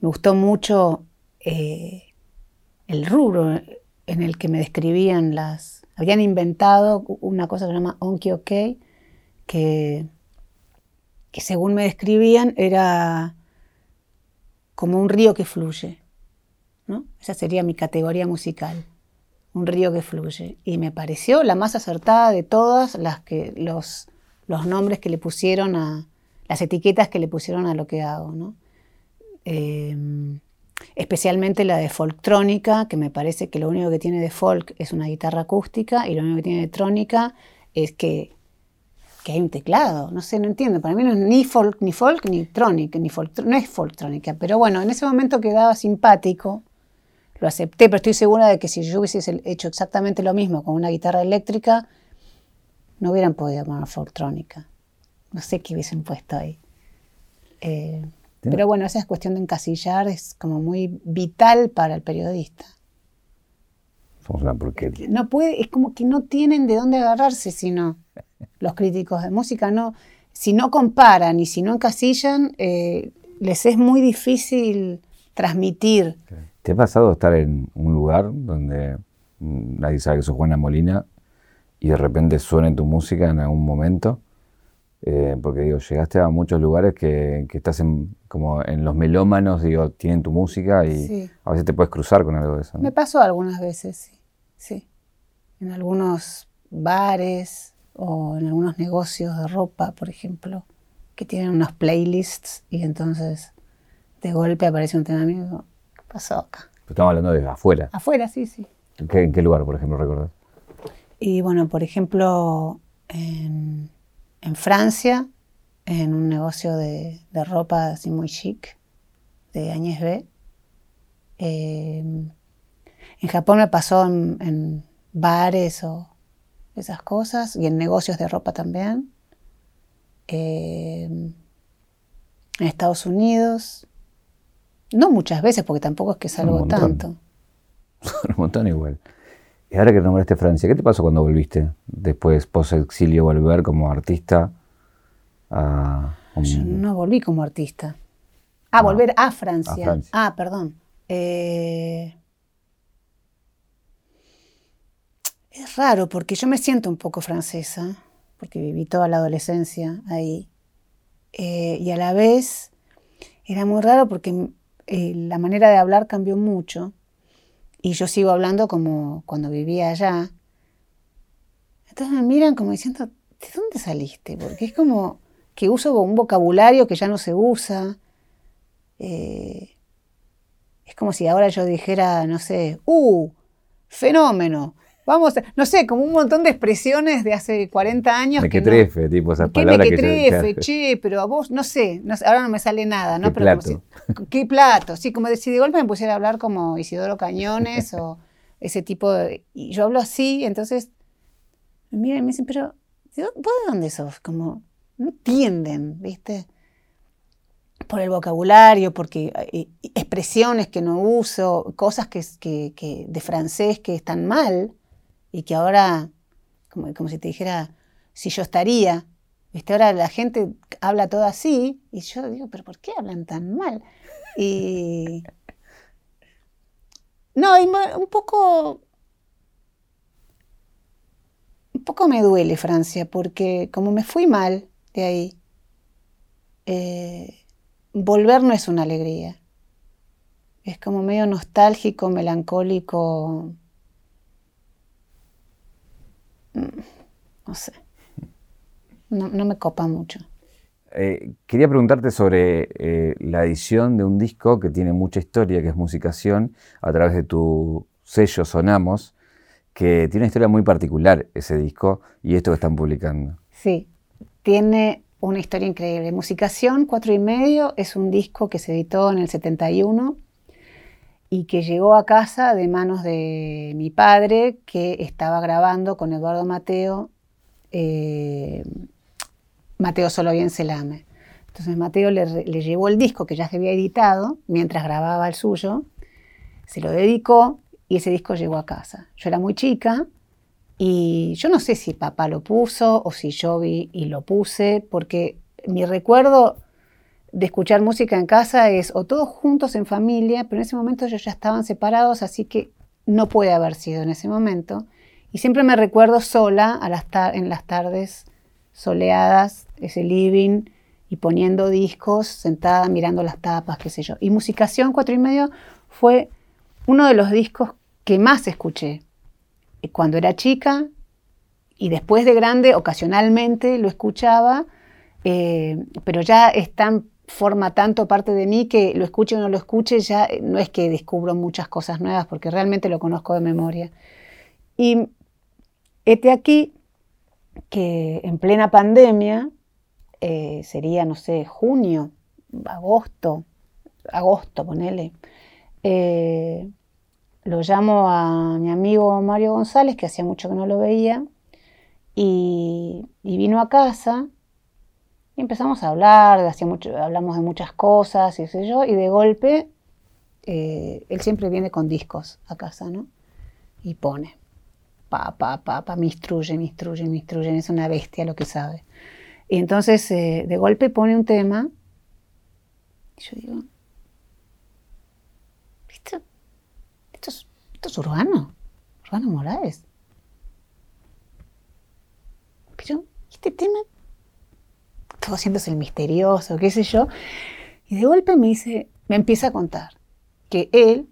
me gustó mucho el rubro en el que me describían las... Habían inventado una cosa que se llama Onki OK, que, según me describían era como un río que fluye. ¿No? Esa sería mi categoría musical, un río que fluye. Y me pareció la más acertada de todas las que, los, los nombres que le pusieron a, las etiquetas que le pusieron a lo que hago. ¿no? Em, especialmente la de folktrónica, que me parece que lo único que tiene de folk es una guitarra acústica y lo único que tiene de trónica es que que hay un teclado, no sé, no entiendo, para mí no es ni folk, ni folk, ni tronic, ni folk, no es folktrónica, pero bueno, en ese momento quedaba simpático lo acepté, pero estoy segura de que si yo hubiese hecho exactamente lo mismo con una guitarra eléctrica, no hubieran podido poner folktrónica. No sé qué hubiesen puesto ahí. Eh, pero bueno, esa es cuestión de encasillar, es como muy vital para el periodista. Somos una porquería. No puede, es como que no tienen de dónde agarrarse, sino los críticos de música no, si no comparan y si no encasillan, eh, les es muy difícil transmitir. ¿Te ha pasado estar en un lugar donde nadie sabe que sos Juana Molina y de repente suene tu música en algún momento? Eh, porque digo, llegaste a muchos lugares que, estás en, como en los melómanos, digo, tienen tu música y a veces te puedes cruzar con algo de eso. Me pasó algunas veces, sí, sí. En algunos bares o en algunos negocios de ropa, por ejemplo, que tienen unos playlists y entonces de golpe aparece un tema mío pasó acá? Estamos hablando de afuera. Afuera, sí, sí. ¿En qué, lugar, por ejemplo, recordás? Y bueno, por ejemplo, en, Francia, en un negocio de, ropa así muy chic, de Añez B. Em, en Japón me pasó en, bares o esas cosas, y en negocios de ropa también. Em, en Estados Unidos, no muchas veces, porque tampoco es que salgo tanto. un montón igual. Y ahora que nombraste Francia, ¿qué te pasó cuando volviste? Después, post-exilio, volver como artista a... Yo no volví como artista. Ah, volver a Francia. Ah, perdón. Eh, es raro porque yo me siento un poco francesa, porque viví toda la adolescencia ahí. Eh, y a la vez era muy raro porque eh, la manera de hablar cambió mucho y yo sigo hablando como cuando vivía allá. Entonces me miran como diciendo, ¿de dónde saliste? Porque es como que uso un vocabulario que ya no se usa. Eh, es como si ahora yo dijera, no sé, ¡uh! Fenómeno. Vamos, no sé, como un montón de expresiones de hace 40 años. Me que trefe, tipo esas palabras que trefe, che, pero a vos, no sé, ahora no me sale nada, ¿no? ¿Qué plato? ¿Qué plato? Sí, como si de golpe me pusiera a hablar como Isidoro Cañones o ese tipo de... Y yo hablo así, entonces y me dicen, pero ¿vos de dónde sos? Como, no entienden, ¿viste? Por el vocabulario, porque eh, expresiones que no uso, cosas que, que de francés que están mal y que ahora, como, como si te dijera, si yo estaría, ¿viste? Ahora la gente habla todo así y yo digo, pero ¿por qué hablan tan mal? Y... No, un poco... Un poco me duele Francia, porque como me fui mal de ahí, eh, volver no es una alegría. Es como medio nostálgico, melancólico, no sé, no, me copa mucho. Eh, quería preguntarte sobre eh, la edición de un disco que tiene mucha historia, que es Musicación, a través de tu sello Sonamos, que tiene una historia muy particular ese disco y esto que están publicando. Sí, tiene una historia increíble. Musicación, cuatro y medio, es un disco que se editó en el 71 y que llegó a casa de manos de mi padre, que estaba grabando con Eduardo Mateo, eh, Mateo Solo bien Celame. Entonces Mateo le, llevó el disco que ya se había editado mientras grababa el suyo, se lo dedicó y ese disco llegó a casa. Yo era muy chica y yo no sé si papá lo puso o si yo vi y lo puse, porque mi recuerdo de escuchar música en casa es o todos juntos en familia, pero en ese momento ellos ya estaban separados, así que no puede haber sido en ese momento. Y siempre me recuerdo sola a las en las tardes soleadas, ese living, y poniendo discos, sentada mirando las tapas, qué sé yo. Y Musicación cuatro y medio fue uno de los discos que más escuché. Cuando era chica y después de grande, ocasionalmente lo escuchaba, eh, pero ya están forma tanto parte de mí que lo escuche o no lo escuche, ya eh, no es que descubro muchas cosas nuevas, porque realmente lo conozco de memoria. Y este aquí que en plena pandemia, eh, sería, no sé, junio, agosto, agosto, ponele, eh, lo llamo a mi amigo Mario González, que hacía mucho que no lo veía, y, y vino a casa y empezamos a hablar, hacía mucho, hablamos de muchas cosas, y sé yo, y de golpe eh, él siempre viene con discos a casa, ¿no? Y pone, pa, pa, pa, pa, me instruye, me instruye, me instruye, es una bestia lo que sabe. Y entonces eh, de golpe pone un tema, y yo digo, ¿esto, esto, es, esto es Urbano? Urbano Morales. Pero, este tema todo el misterioso, qué sé yo. Y de golpe me dice, me empieza a contar que él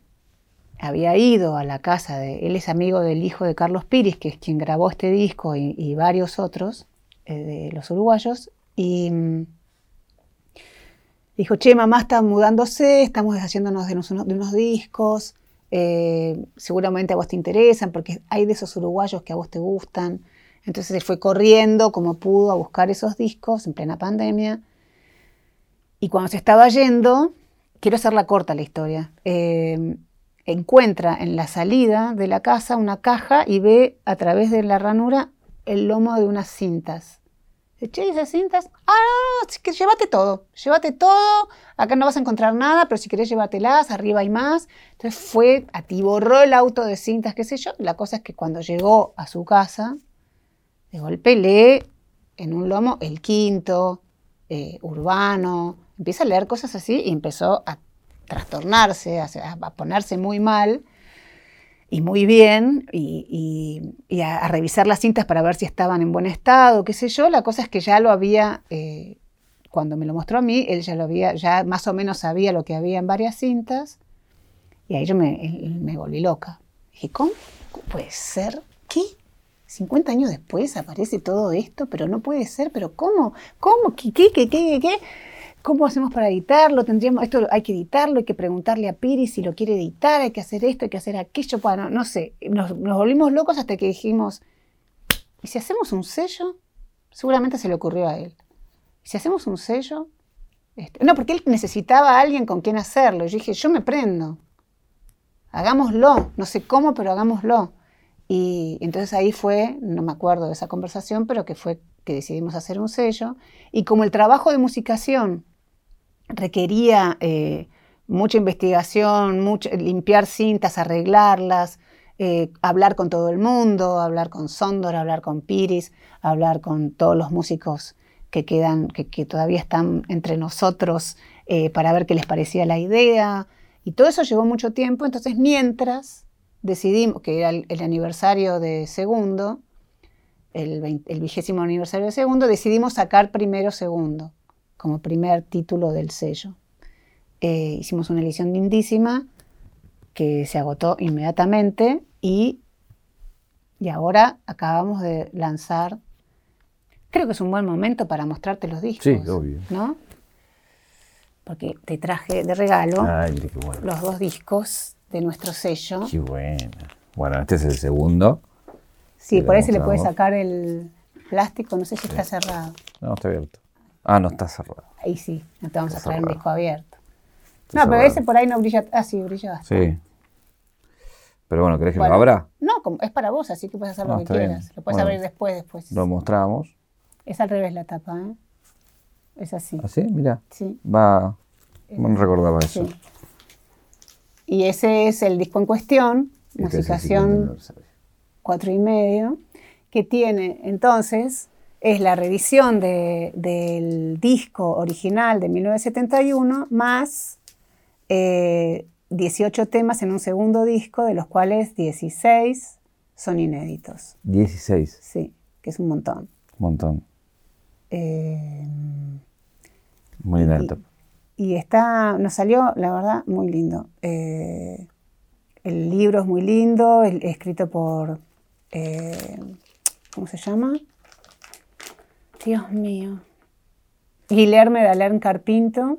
había ido a la casa de, él es amigo del hijo de Carlos Piris, que es quien grabó este disco y, varios otros eh, de los uruguayos, y mm, dijo, che, mamá está mudándose, estamos deshaciéndonos de unos, de unos discos, eh, seguramente a vos te interesan, porque hay de esos uruguayos que a vos te gustan. Entonces él fue corriendo como pudo a buscar esos discos en plena pandemia. Y cuando se estaba yendo, quiero hacerla corta la historia, eh, encuentra en la salida de la casa una caja y ve a través de la ranura el lomo de unas cintas. Che, esas cintas, ah, no, llévate todo, llévate todo, acá no vas a encontrar nada, pero si querés llévatelas, arriba hay más. Entonces fue, atiborró el auto de cintas, qué sé yo. La cosa es que cuando llegó a su casa, de golpe lee en un lomo el quinto, eh, urbano, empieza a leer cosas así y empezó a trastornarse, a, ponerse muy mal y muy bien, y, a, revisar las cintas para ver si estaban en buen estado, qué sé yo. La cosa es que ya lo había, eh, cuando me lo mostró a mí, él ya lo había, ya más o menos sabía lo que había en varias cintas, y ahí yo me, me volví loca. Dije, ¿cómo puede ser? ¿Qué? 50 años después aparece todo esto, pero no puede ser, pero ¿cómo? ¿Cómo? ¿Qué? ¿Qué? ¿Qué? ¿Qué? qué? ¿Cómo hacemos para editarlo? Tendríamos, esto hay que editarlo, hay que preguntarle a Piri si lo quiere editar, hay que hacer esto, hay que hacer aquello. Bueno, no sé, nos, volvimos locos hasta que dijimos, ¿y si hacemos un sello? Seguramente se le ocurrió a él. ¿Y si hacemos un sello? Este, no, porque él necesitaba a alguien con quien hacerlo. Yo dije, yo me prendo. Hagámoslo. No sé cómo, pero hagámoslo. Y entonces ahí fue, no me acuerdo de esa conversación, pero que fue que decidimos hacer un sello. Y como el trabajo de musicación requería eh, mucha investigación, limpiar cintas, arreglarlas, eh, hablar con todo el mundo, hablar con Sondor, hablar con Piris, hablar con todos los músicos que quedan, que, todavía están entre nosotros eh, para ver qué les parecía la idea. Y todo eso llevó mucho tiempo. Entonces, mientras decidimos, que era el, aniversario de segundo, el, vigésimo aniversario de segundo, decidimos sacar primero segundo, como primer título del sello. Eh, hicimos una edición lindísima que se agotó inmediatamente y, y ahora acabamos de lanzar, creo que es un buen momento para mostrarte los discos. Sí, obvio. ¿No? Porque te traje de regalo los dos discos de nuestro sello. Qué bueno. Bueno, este es el segundo. Sí, por ahí se le puede sacar el plástico, no sé si está cerrado. No, está abierto. Ah, no está cerrado. Ahí sí, no te vamos a traer un disco abierto. no, pero ese por ahí no brilla. Ah, sí, brilla bastante. Sí. Pero bueno, ¿querés que lo abra? No, es para vos, así que puedes hacer lo que quieras. Lo puedes abrir después, después. Lo mostramos. Es al revés la tapa, ¿eh? Es así. ¿Así? Mira. Sí. Va. No recordaba eso. Sí. Y ese es el disco en cuestión, Musicación cuatro y medio, que tiene entonces, es la revisión del disco original de 1971 más 18 eh, temas en un segundo disco, de los cuales 16 son inéditos. 16. Sí, que es un montón. Un montón. Eh, Muy inédito y está, nos salió, la verdad, muy lindo. Eh, el libro es muy lindo, escrito por, eh, ¿cómo se llama? Dios mío. Guillermo de Alern Carpinto,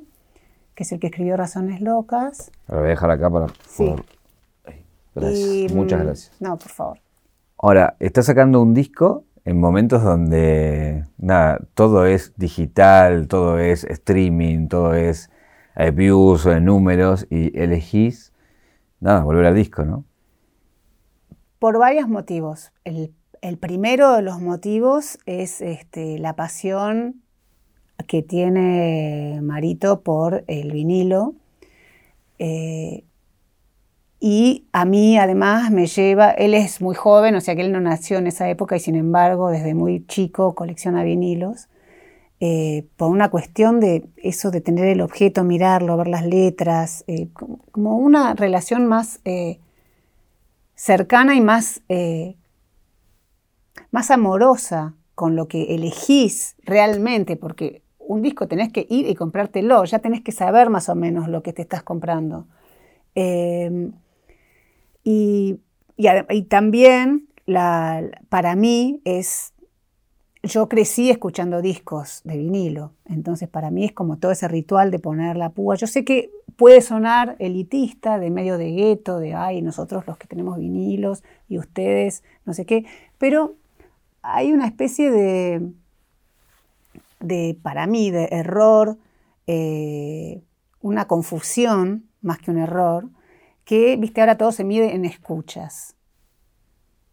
que es el que escribió Razones Locas. Lo voy a dejar acá para... Sí. Muchas mm, gracias. No, por favor. Ahora, está sacando un disco en momentos donde nada, todo es digital, todo es streaming, todo es eh, views o números y elegís, nada, volver al disco, ¿no? por varios motivos. El, primero de los motivos es este, la pasión que tiene Marito por el vinilo. Eh, y a mí además me lleva, él es muy joven, o sea que él no nació en esa época y sin embargo desde muy chico colecciona vinilos. Eh, por una cuestión de eso de tener el objeto, mirarlo, ver las letras, eh, como una relación más eh, cercana y más, más amorosa con lo que elegís realmente, porque un disco tenés que ir y comprártelo, ya tenés que saber más o menos lo que te estás comprando. Y, también para mí es yo crecí escuchando discos de vinilo, entonces para mí es como todo ese ritual de poner la púa. Yo sé que puede sonar elitista, de medio de gueto, de, ay, nosotros los que tenemos vinilos y ustedes, no sé qué, pero hay una especie de, de para mí, de error, eh, una confusión, más que un error, que, viste, ahora todo se mide en escuchas.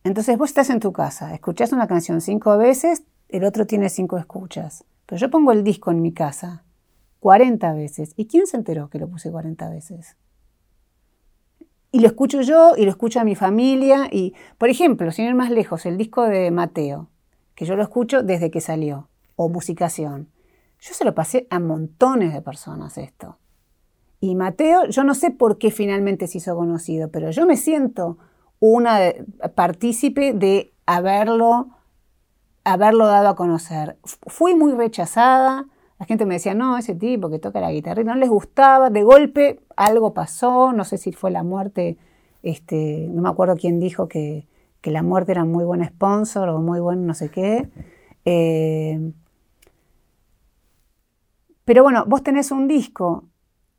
Entonces vos estás en tu casa, escuchás una canción cinco veces, el otro tiene cinco escuchas. Pero yo pongo el disco en mi casa 40 veces. ¿Y quién se enteró que lo puse 40 veces? Y lo escucho yo y lo escucho a mi familia. Y, por ejemplo, sin ir más lejos, el disco de Mateo, que yo lo escucho desde que salió, o Musicación. Yo se lo pasé a montones de personas esto. Y Mateo, yo no sé por qué finalmente se hizo conocido, pero yo me siento una partícipe de haberlo haberlo dado a conocer. Fui muy rechazada, la gente me decía, no, ese tipo que toca la guitarra, no les gustaba, de golpe algo pasó, no sé si fue la muerte, este, no me acuerdo quién dijo que, la muerte era muy buen sponsor o muy buen no sé qué. Eh, pero bueno, vos tenés un disco,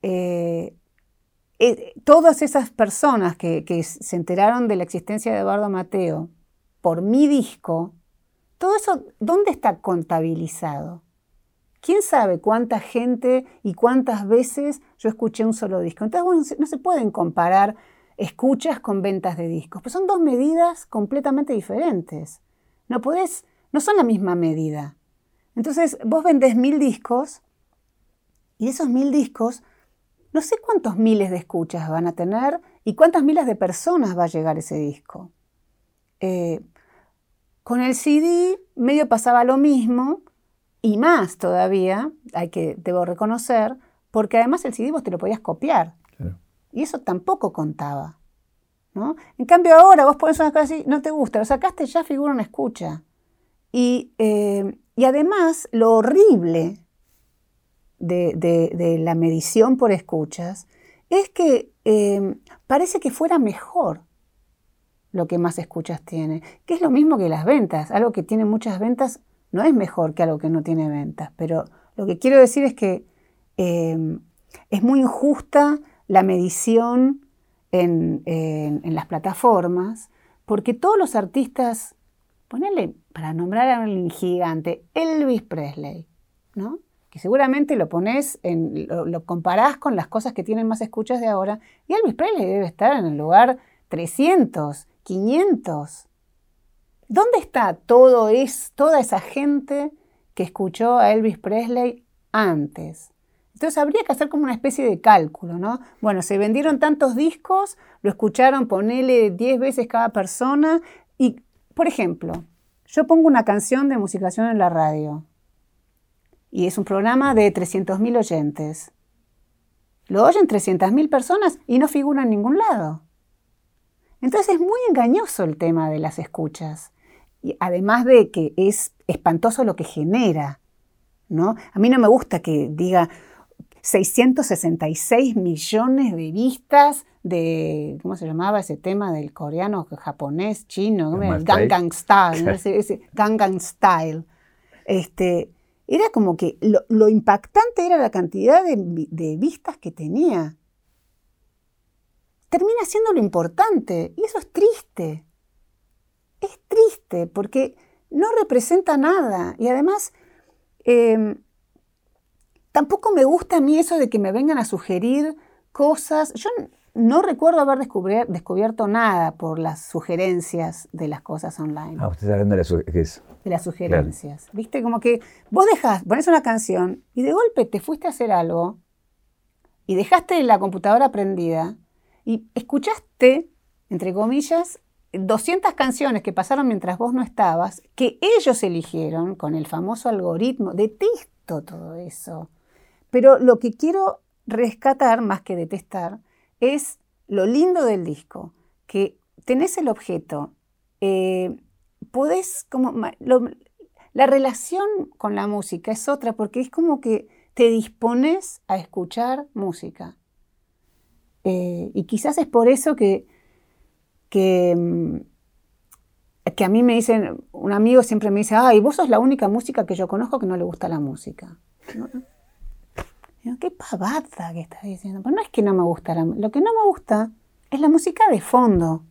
eh, eh, todas esas personas que, se enteraron de la existencia de Eduardo Mateo por mi disco, todo eso, ¿dónde está contabilizado? ¿Quién sabe cuánta gente y cuántas veces yo escuché un solo disco? Entonces, no se pueden comparar escuchas con ventas de discos, pues son dos medidas completamente diferentes. No podés, no son la misma medida. Entonces, vos vendés mil discos y esos mil discos, no sé cuántos miles de escuchas van a tener y cuántas miles de personas va a llegar ese disco. Eh, con el CD medio pasaba lo mismo y más todavía, hay que, debo reconocer, porque además el CD vos te lo podías copiar. Y eso tampoco contaba. ¿no? En cambio ahora vos pones una cosa así, no te gusta, lo sacaste ya figura una escucha. Y, eh, además lo horrible de, la medición por escuchas es que eh, parece que fuera mejor lo que más escuchas tiene, que es lo mismo que las ventas. Algo que tiene muchas ventas no es mejor que algo que no tiene ventas, pero lo que quiero decir es que eh, es muy injusta la medición en, las plataformas, porque todos los artistas, ponerle, para nombrar a un gigante, Elvis Presley, ¿no? Que seguramente lo pones, en, lo, lo comparás con las cosas que tienen más escuchas de ahora, y Elvis Presley debe estar en el lugar 300 500. ¿Dónde está todo es, toda esa gente que escuchó a Elvis Presley antes? Entonces habría que hacer como una especie de cálculo, ¿no? Bueno, se vendieron tantos discos, lo escucharon, ponele 10 veces cada persona y, por ejemplo, yo pongo una canción de musicación en la radio y es un programa de 300.000 oyentes. Lo oyen 300.000 personas y no figura en ningún lado. Entonces es muy engañoso el tema de las escuchas. Y además de que es espantoso lo que genera. ¿no? A mí no me gusta que diga 666 millones de vistas de, ¿cómo se llamaba ese tema del coreano, japonés, chino? Gangnam Style, Gangnam Style. Este, era como que lo, impactante era la cantidad de vistas que tenía termina siendo lo importante. Y eso es triste. Es triste porque no representa nada. Y además, em, tampoco me gusta a mí eso de que me vengan a sugerir cosas. Yo no recuerdo haber descubierto nada por las sugerencias de las cosas online, Ah, usted está hablando de la su- ¿qué es? de las sugerencias. ¿Viste? Como que vos dejás, pones una canción y de golpe te fuiste a hacer algo y dejaste la computadora prendida y escuchaste, entre comillas, 200 canciones que pasaron mientras vos no estabas, que ellos eligieron con el famoso algoritmo. Detesto todo eso. Pero lo que quiero rescatar, más que detestar, es lo lindo del disco, que tenés el objeto, eh, podés como... la relación con la música es otra, porque es como que te dispones a escuchar música. Eh, y quizás es por eso que, que, mm, que a mí me dicen, un amigo siempre me dice, ay, vos sos la única música que yo conozco que no le gusta la música. Qué pavada que estás diciendo. Pero no es que no me gusta la Lo que no me gusta es la música de fondo.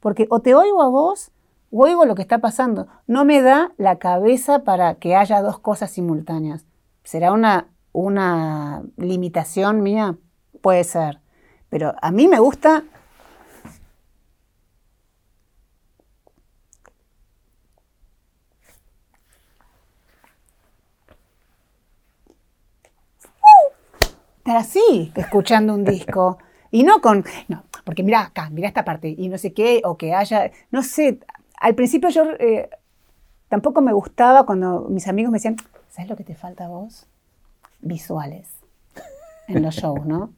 Porque o te oigo a vos o oigo lo que está pasando. No me da la cabeza para que haya dos cosas simultáneas. ¿Será una, una limitación mía? Puede ser. Pero a mí me gusta estar así, escuchando un disco. Y no con, no, porque mira acá, mira esta parte, y no sé qué, o que haya, no sé, al principio yo eh, tampoco me gustaba cuando mis amigos me decían, ¿sabes lo que te falta a vos? Visuales en los shows, ¿no?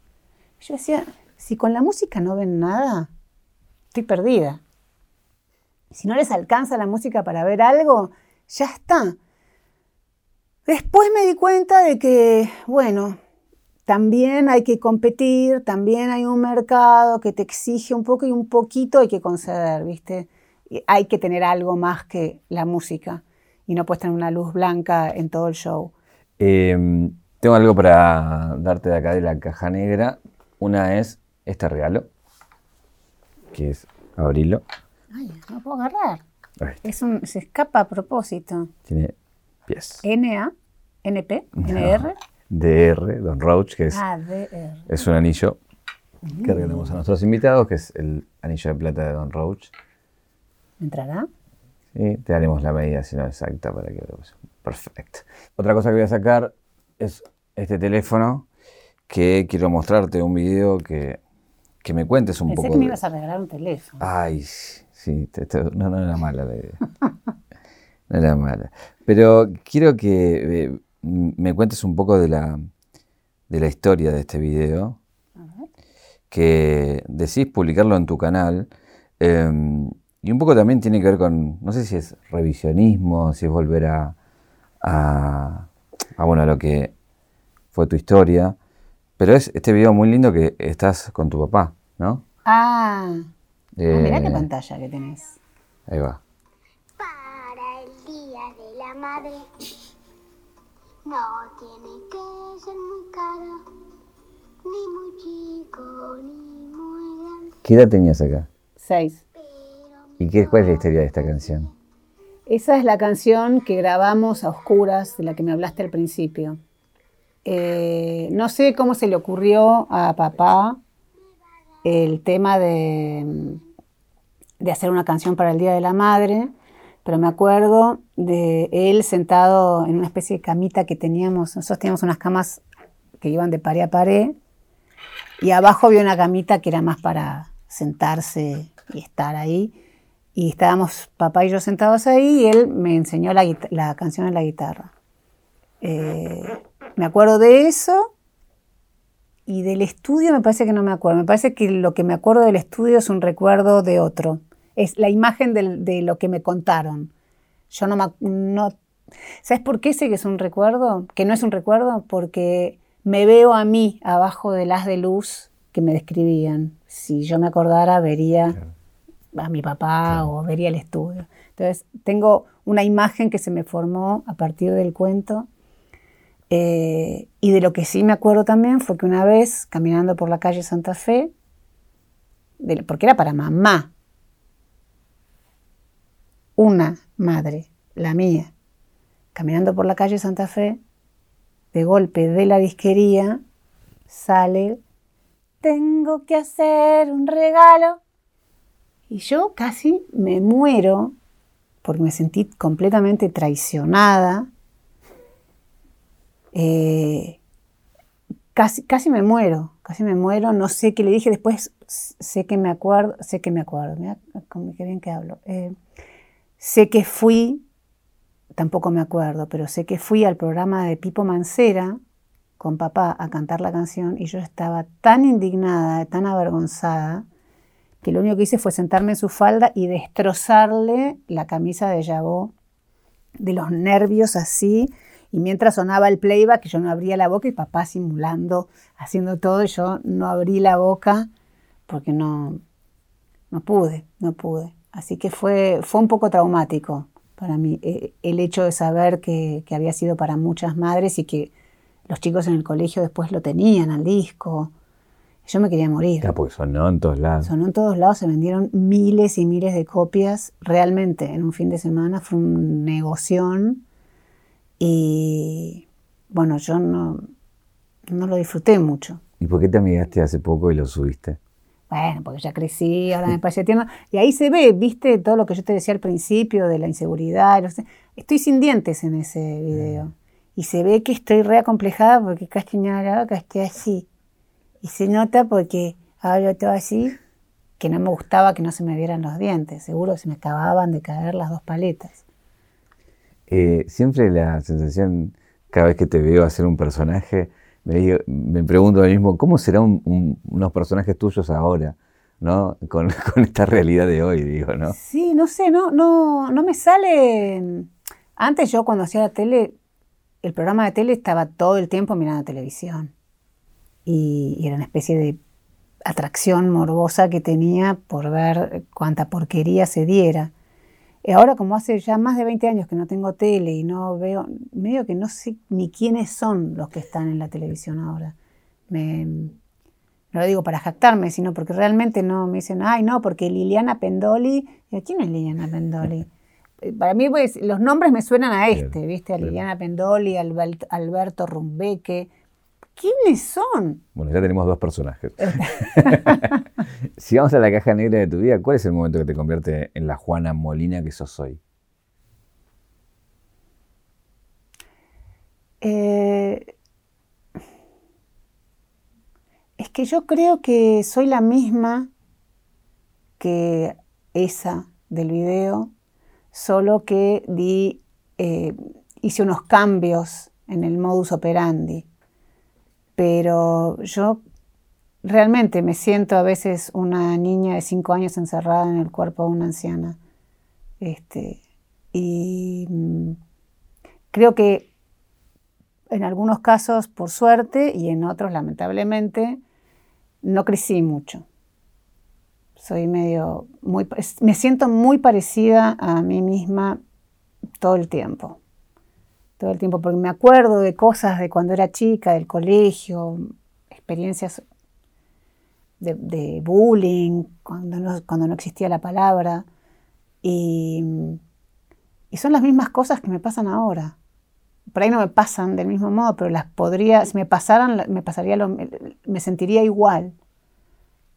Yo decía, si con la música no ven nada, estoy perdida. Si no les alcanza la música para ver algo, ya está. Después me di cuenta de que, bueno, también hay que competir, también hay un mercado que te exige un poco y un poquito hay que conceder, ¿viste? Y hay que tener algo más que la música y no puedes tener una luz blanca en todo el show. Eh, tengo algo para darte de acá de la caja negra. Una es este regalo, que es abrirlo. Ay, no puedo agarrar. Es un, se escapa a propósito. tiene pies. NA, NP, NR. DR, Don Roach, que es, Ah, es un anillo que regalamos a nuestros invitados, que es el anillo de plata de Don Roach. ¿Entrará? Sí, te daremos la medida, si no exacta, para que lo Perfecto. Otra cosa que voy a sacar es este teléfono, que quiero mostrarte un video que, que me cuentes un Pensé poco. que me ibas a regalar un teléfono. Ay, sí, te- te- no, no era mala la idea. No era mala. Pero quiero que eh, me cuentes un poco de la, de la historia de este video, que decís publicarlo en tu canal. eh, y un poco también tiene que ver con, no sé si es revisionismo, si es volver a, a, a, bueno, a lo que fue tu historia. Pero es este video muy lindo que estás con tu papá, ¿no? Ah, ah, mirá qué Eh, pantalla que tenés. Ahí va. Para el día de la madre no tiene que ser muy caro, ni muy chico, ni muy grande, ¿Qué edad tenías acá? Seis. pero ¿Y qué, cuál es la historia de esta canción? Esa es la canción que grabamos a oscuras, de la que me hablaste al principio. Eh, no sé cómo se le ocurrió a papá el tema de, de hacer una canción para el Día de la Madre, pero me acuerdo de él sentado en una especie de camita que teníamos. Nosotros teníamos unas camas que iban de pared a pared y abajo había una camita que era más para sentarse y estar ahí. Y estábamos papá y yo sentados ahí y él me enseñó la, canción en la guitarra. Eh, me acuerdo de eso y del estudio me parece que no me acuerdo. Me parece que lo que me acuerdo del estudio es un recuerdo de otro. Es la imagen del- de lo que me contaron. Yo no, me no... ¿Sabes por qué sé que es un recuerdo? Que no es un recuerdo porque me veo a mí abajo del haz de luz que me describían. Si yo me acordara, vería a mi papá o vería el estudio. Entonces, tengo una imagen que se me formó a partir del cuento. Eh, y de lo que sí me acuerdo también fue que una vez, caminando por la calle Santa Fe, de- porque era para mamá, una madre, la mía, caminando por la calle Santa Fe, de golpe de la disquería sale tengo que hacer un regalo. Y yo casi me muero porque me sentí completamente traicionada. Eh, casi, casi me muero, casi me muero, no sé qué le dije, después sé que me acuerdo, sé que me acuerdo, mira qué bien que hablo. Eh, sé que fui, tampoco me acuerdo, pero sé que fui al programa de Pipo Mancera con papá a cantar la canción y yo estaba tan indignada, tan avergonzada, que lo único que hice fue sentarme en su falda y destrozarle la camisa de Yabó, de los nervios así, y mientras sonaba el playback yo no abría la boca y papá simulando, haciendo todo, y yo no abrí la boca porque no, no pude, no pude. Así que fue, fue un poco traumático para mí eh, el hecho de saber que, que había sido para muchas madres y que los chicos en el colegio después lo tenían al disco. Yo me quería morir. Claro, porque sonó en todos lados. Sonó en todos lados, se vendieron miles y miles de copias. Realmente, en un fin de semana fue un negoción. Y bueno, yo no, no lo disfruté mucho. ¿Y por qué te amigaste hace poco y lo subiste? Bueno, porque ya crecí, ahora me parece tierno. Y ahí se ve, viste, todo lo que yo te decía al principio de la inseguridad. Estoy sin dientes en ese video. Y se ve que estoy reacomplejada porque casi nada, que estoy así. Y se nota porque hablo todo así, que no me gustaba que no se me vieran los dientes. Seguro se me acababan de caer las dos paletas. Eh, siempre la sensación, cada vez que te veo hacer un personaje, me, me pregunto a mí mismo, ¿cómo serán unos personajes tuyos ahora? ¿no? Con, con, esta realidad de hoy, digo, ¿no? Sí, no sé, no, no, no me sale. Antes yo cuando hacía la tele, el programa de tele estaba todo el tiempo mirando televisión y, era una especie de atracción morbosa que tenía por ver cuánta porquería se diera. Y ahora como hace ya más de 20 años que no tengo tele y no veo, medio que no sé ni quiénes son los que están en la televisión ahora. no lo digo para jactarme, sino porque realmente no me dicen, ay, no, porque Liliana Pendoli, ¿quién es Liliana Pendoli? Para mí pues, los nombres me suenan a este, ¿viste? A Liliana Pendoli, Alberto Rumbeque, ¿Quiénes son? Bueno, ya tenemos dos personajes. si vamos a la caja negra de tu vida, ¿cuál es el momento que te convierte en la Juana Molina que sos hoy? Eh, es que yo creo que soy la misma que esa del video, solo que di, eh, hice unos cambios en el modus operandi pero yo realmente me siento a veces una niña de cinco años encerrada en el cuerpo de una anciana. Este, y mm, creo que en algunos casos, por suerte, y en otros, lamentablemente, no crecí mucho. Soy medio, muy, me siento muy parecida a mí misma todo el tiempo todo el tiempo, porque me acuerdo de cosas de cuando era chica, del colegio, experiencias de, bullying, cuando no, cuando no existía la palabra, y, son las mismas cosas que me pasan ahora. Por ahí no me pasan del mismo modo, pero las podría, si me pasaran, me pasaría me sentiría igual.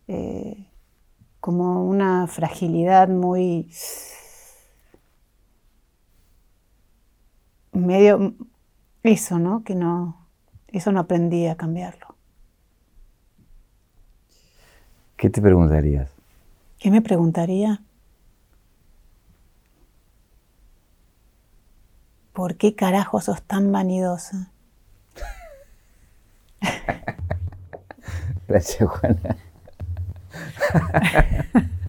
Eh, como una fragilidad muy medio eso, ¿no? Que no, eso no aprendí a cambiarlo. ¿Qué te preguntarías? ¿Qué me preguntaría? ¿Por qué carajo sos tan vanidosa? Gracias, Juana.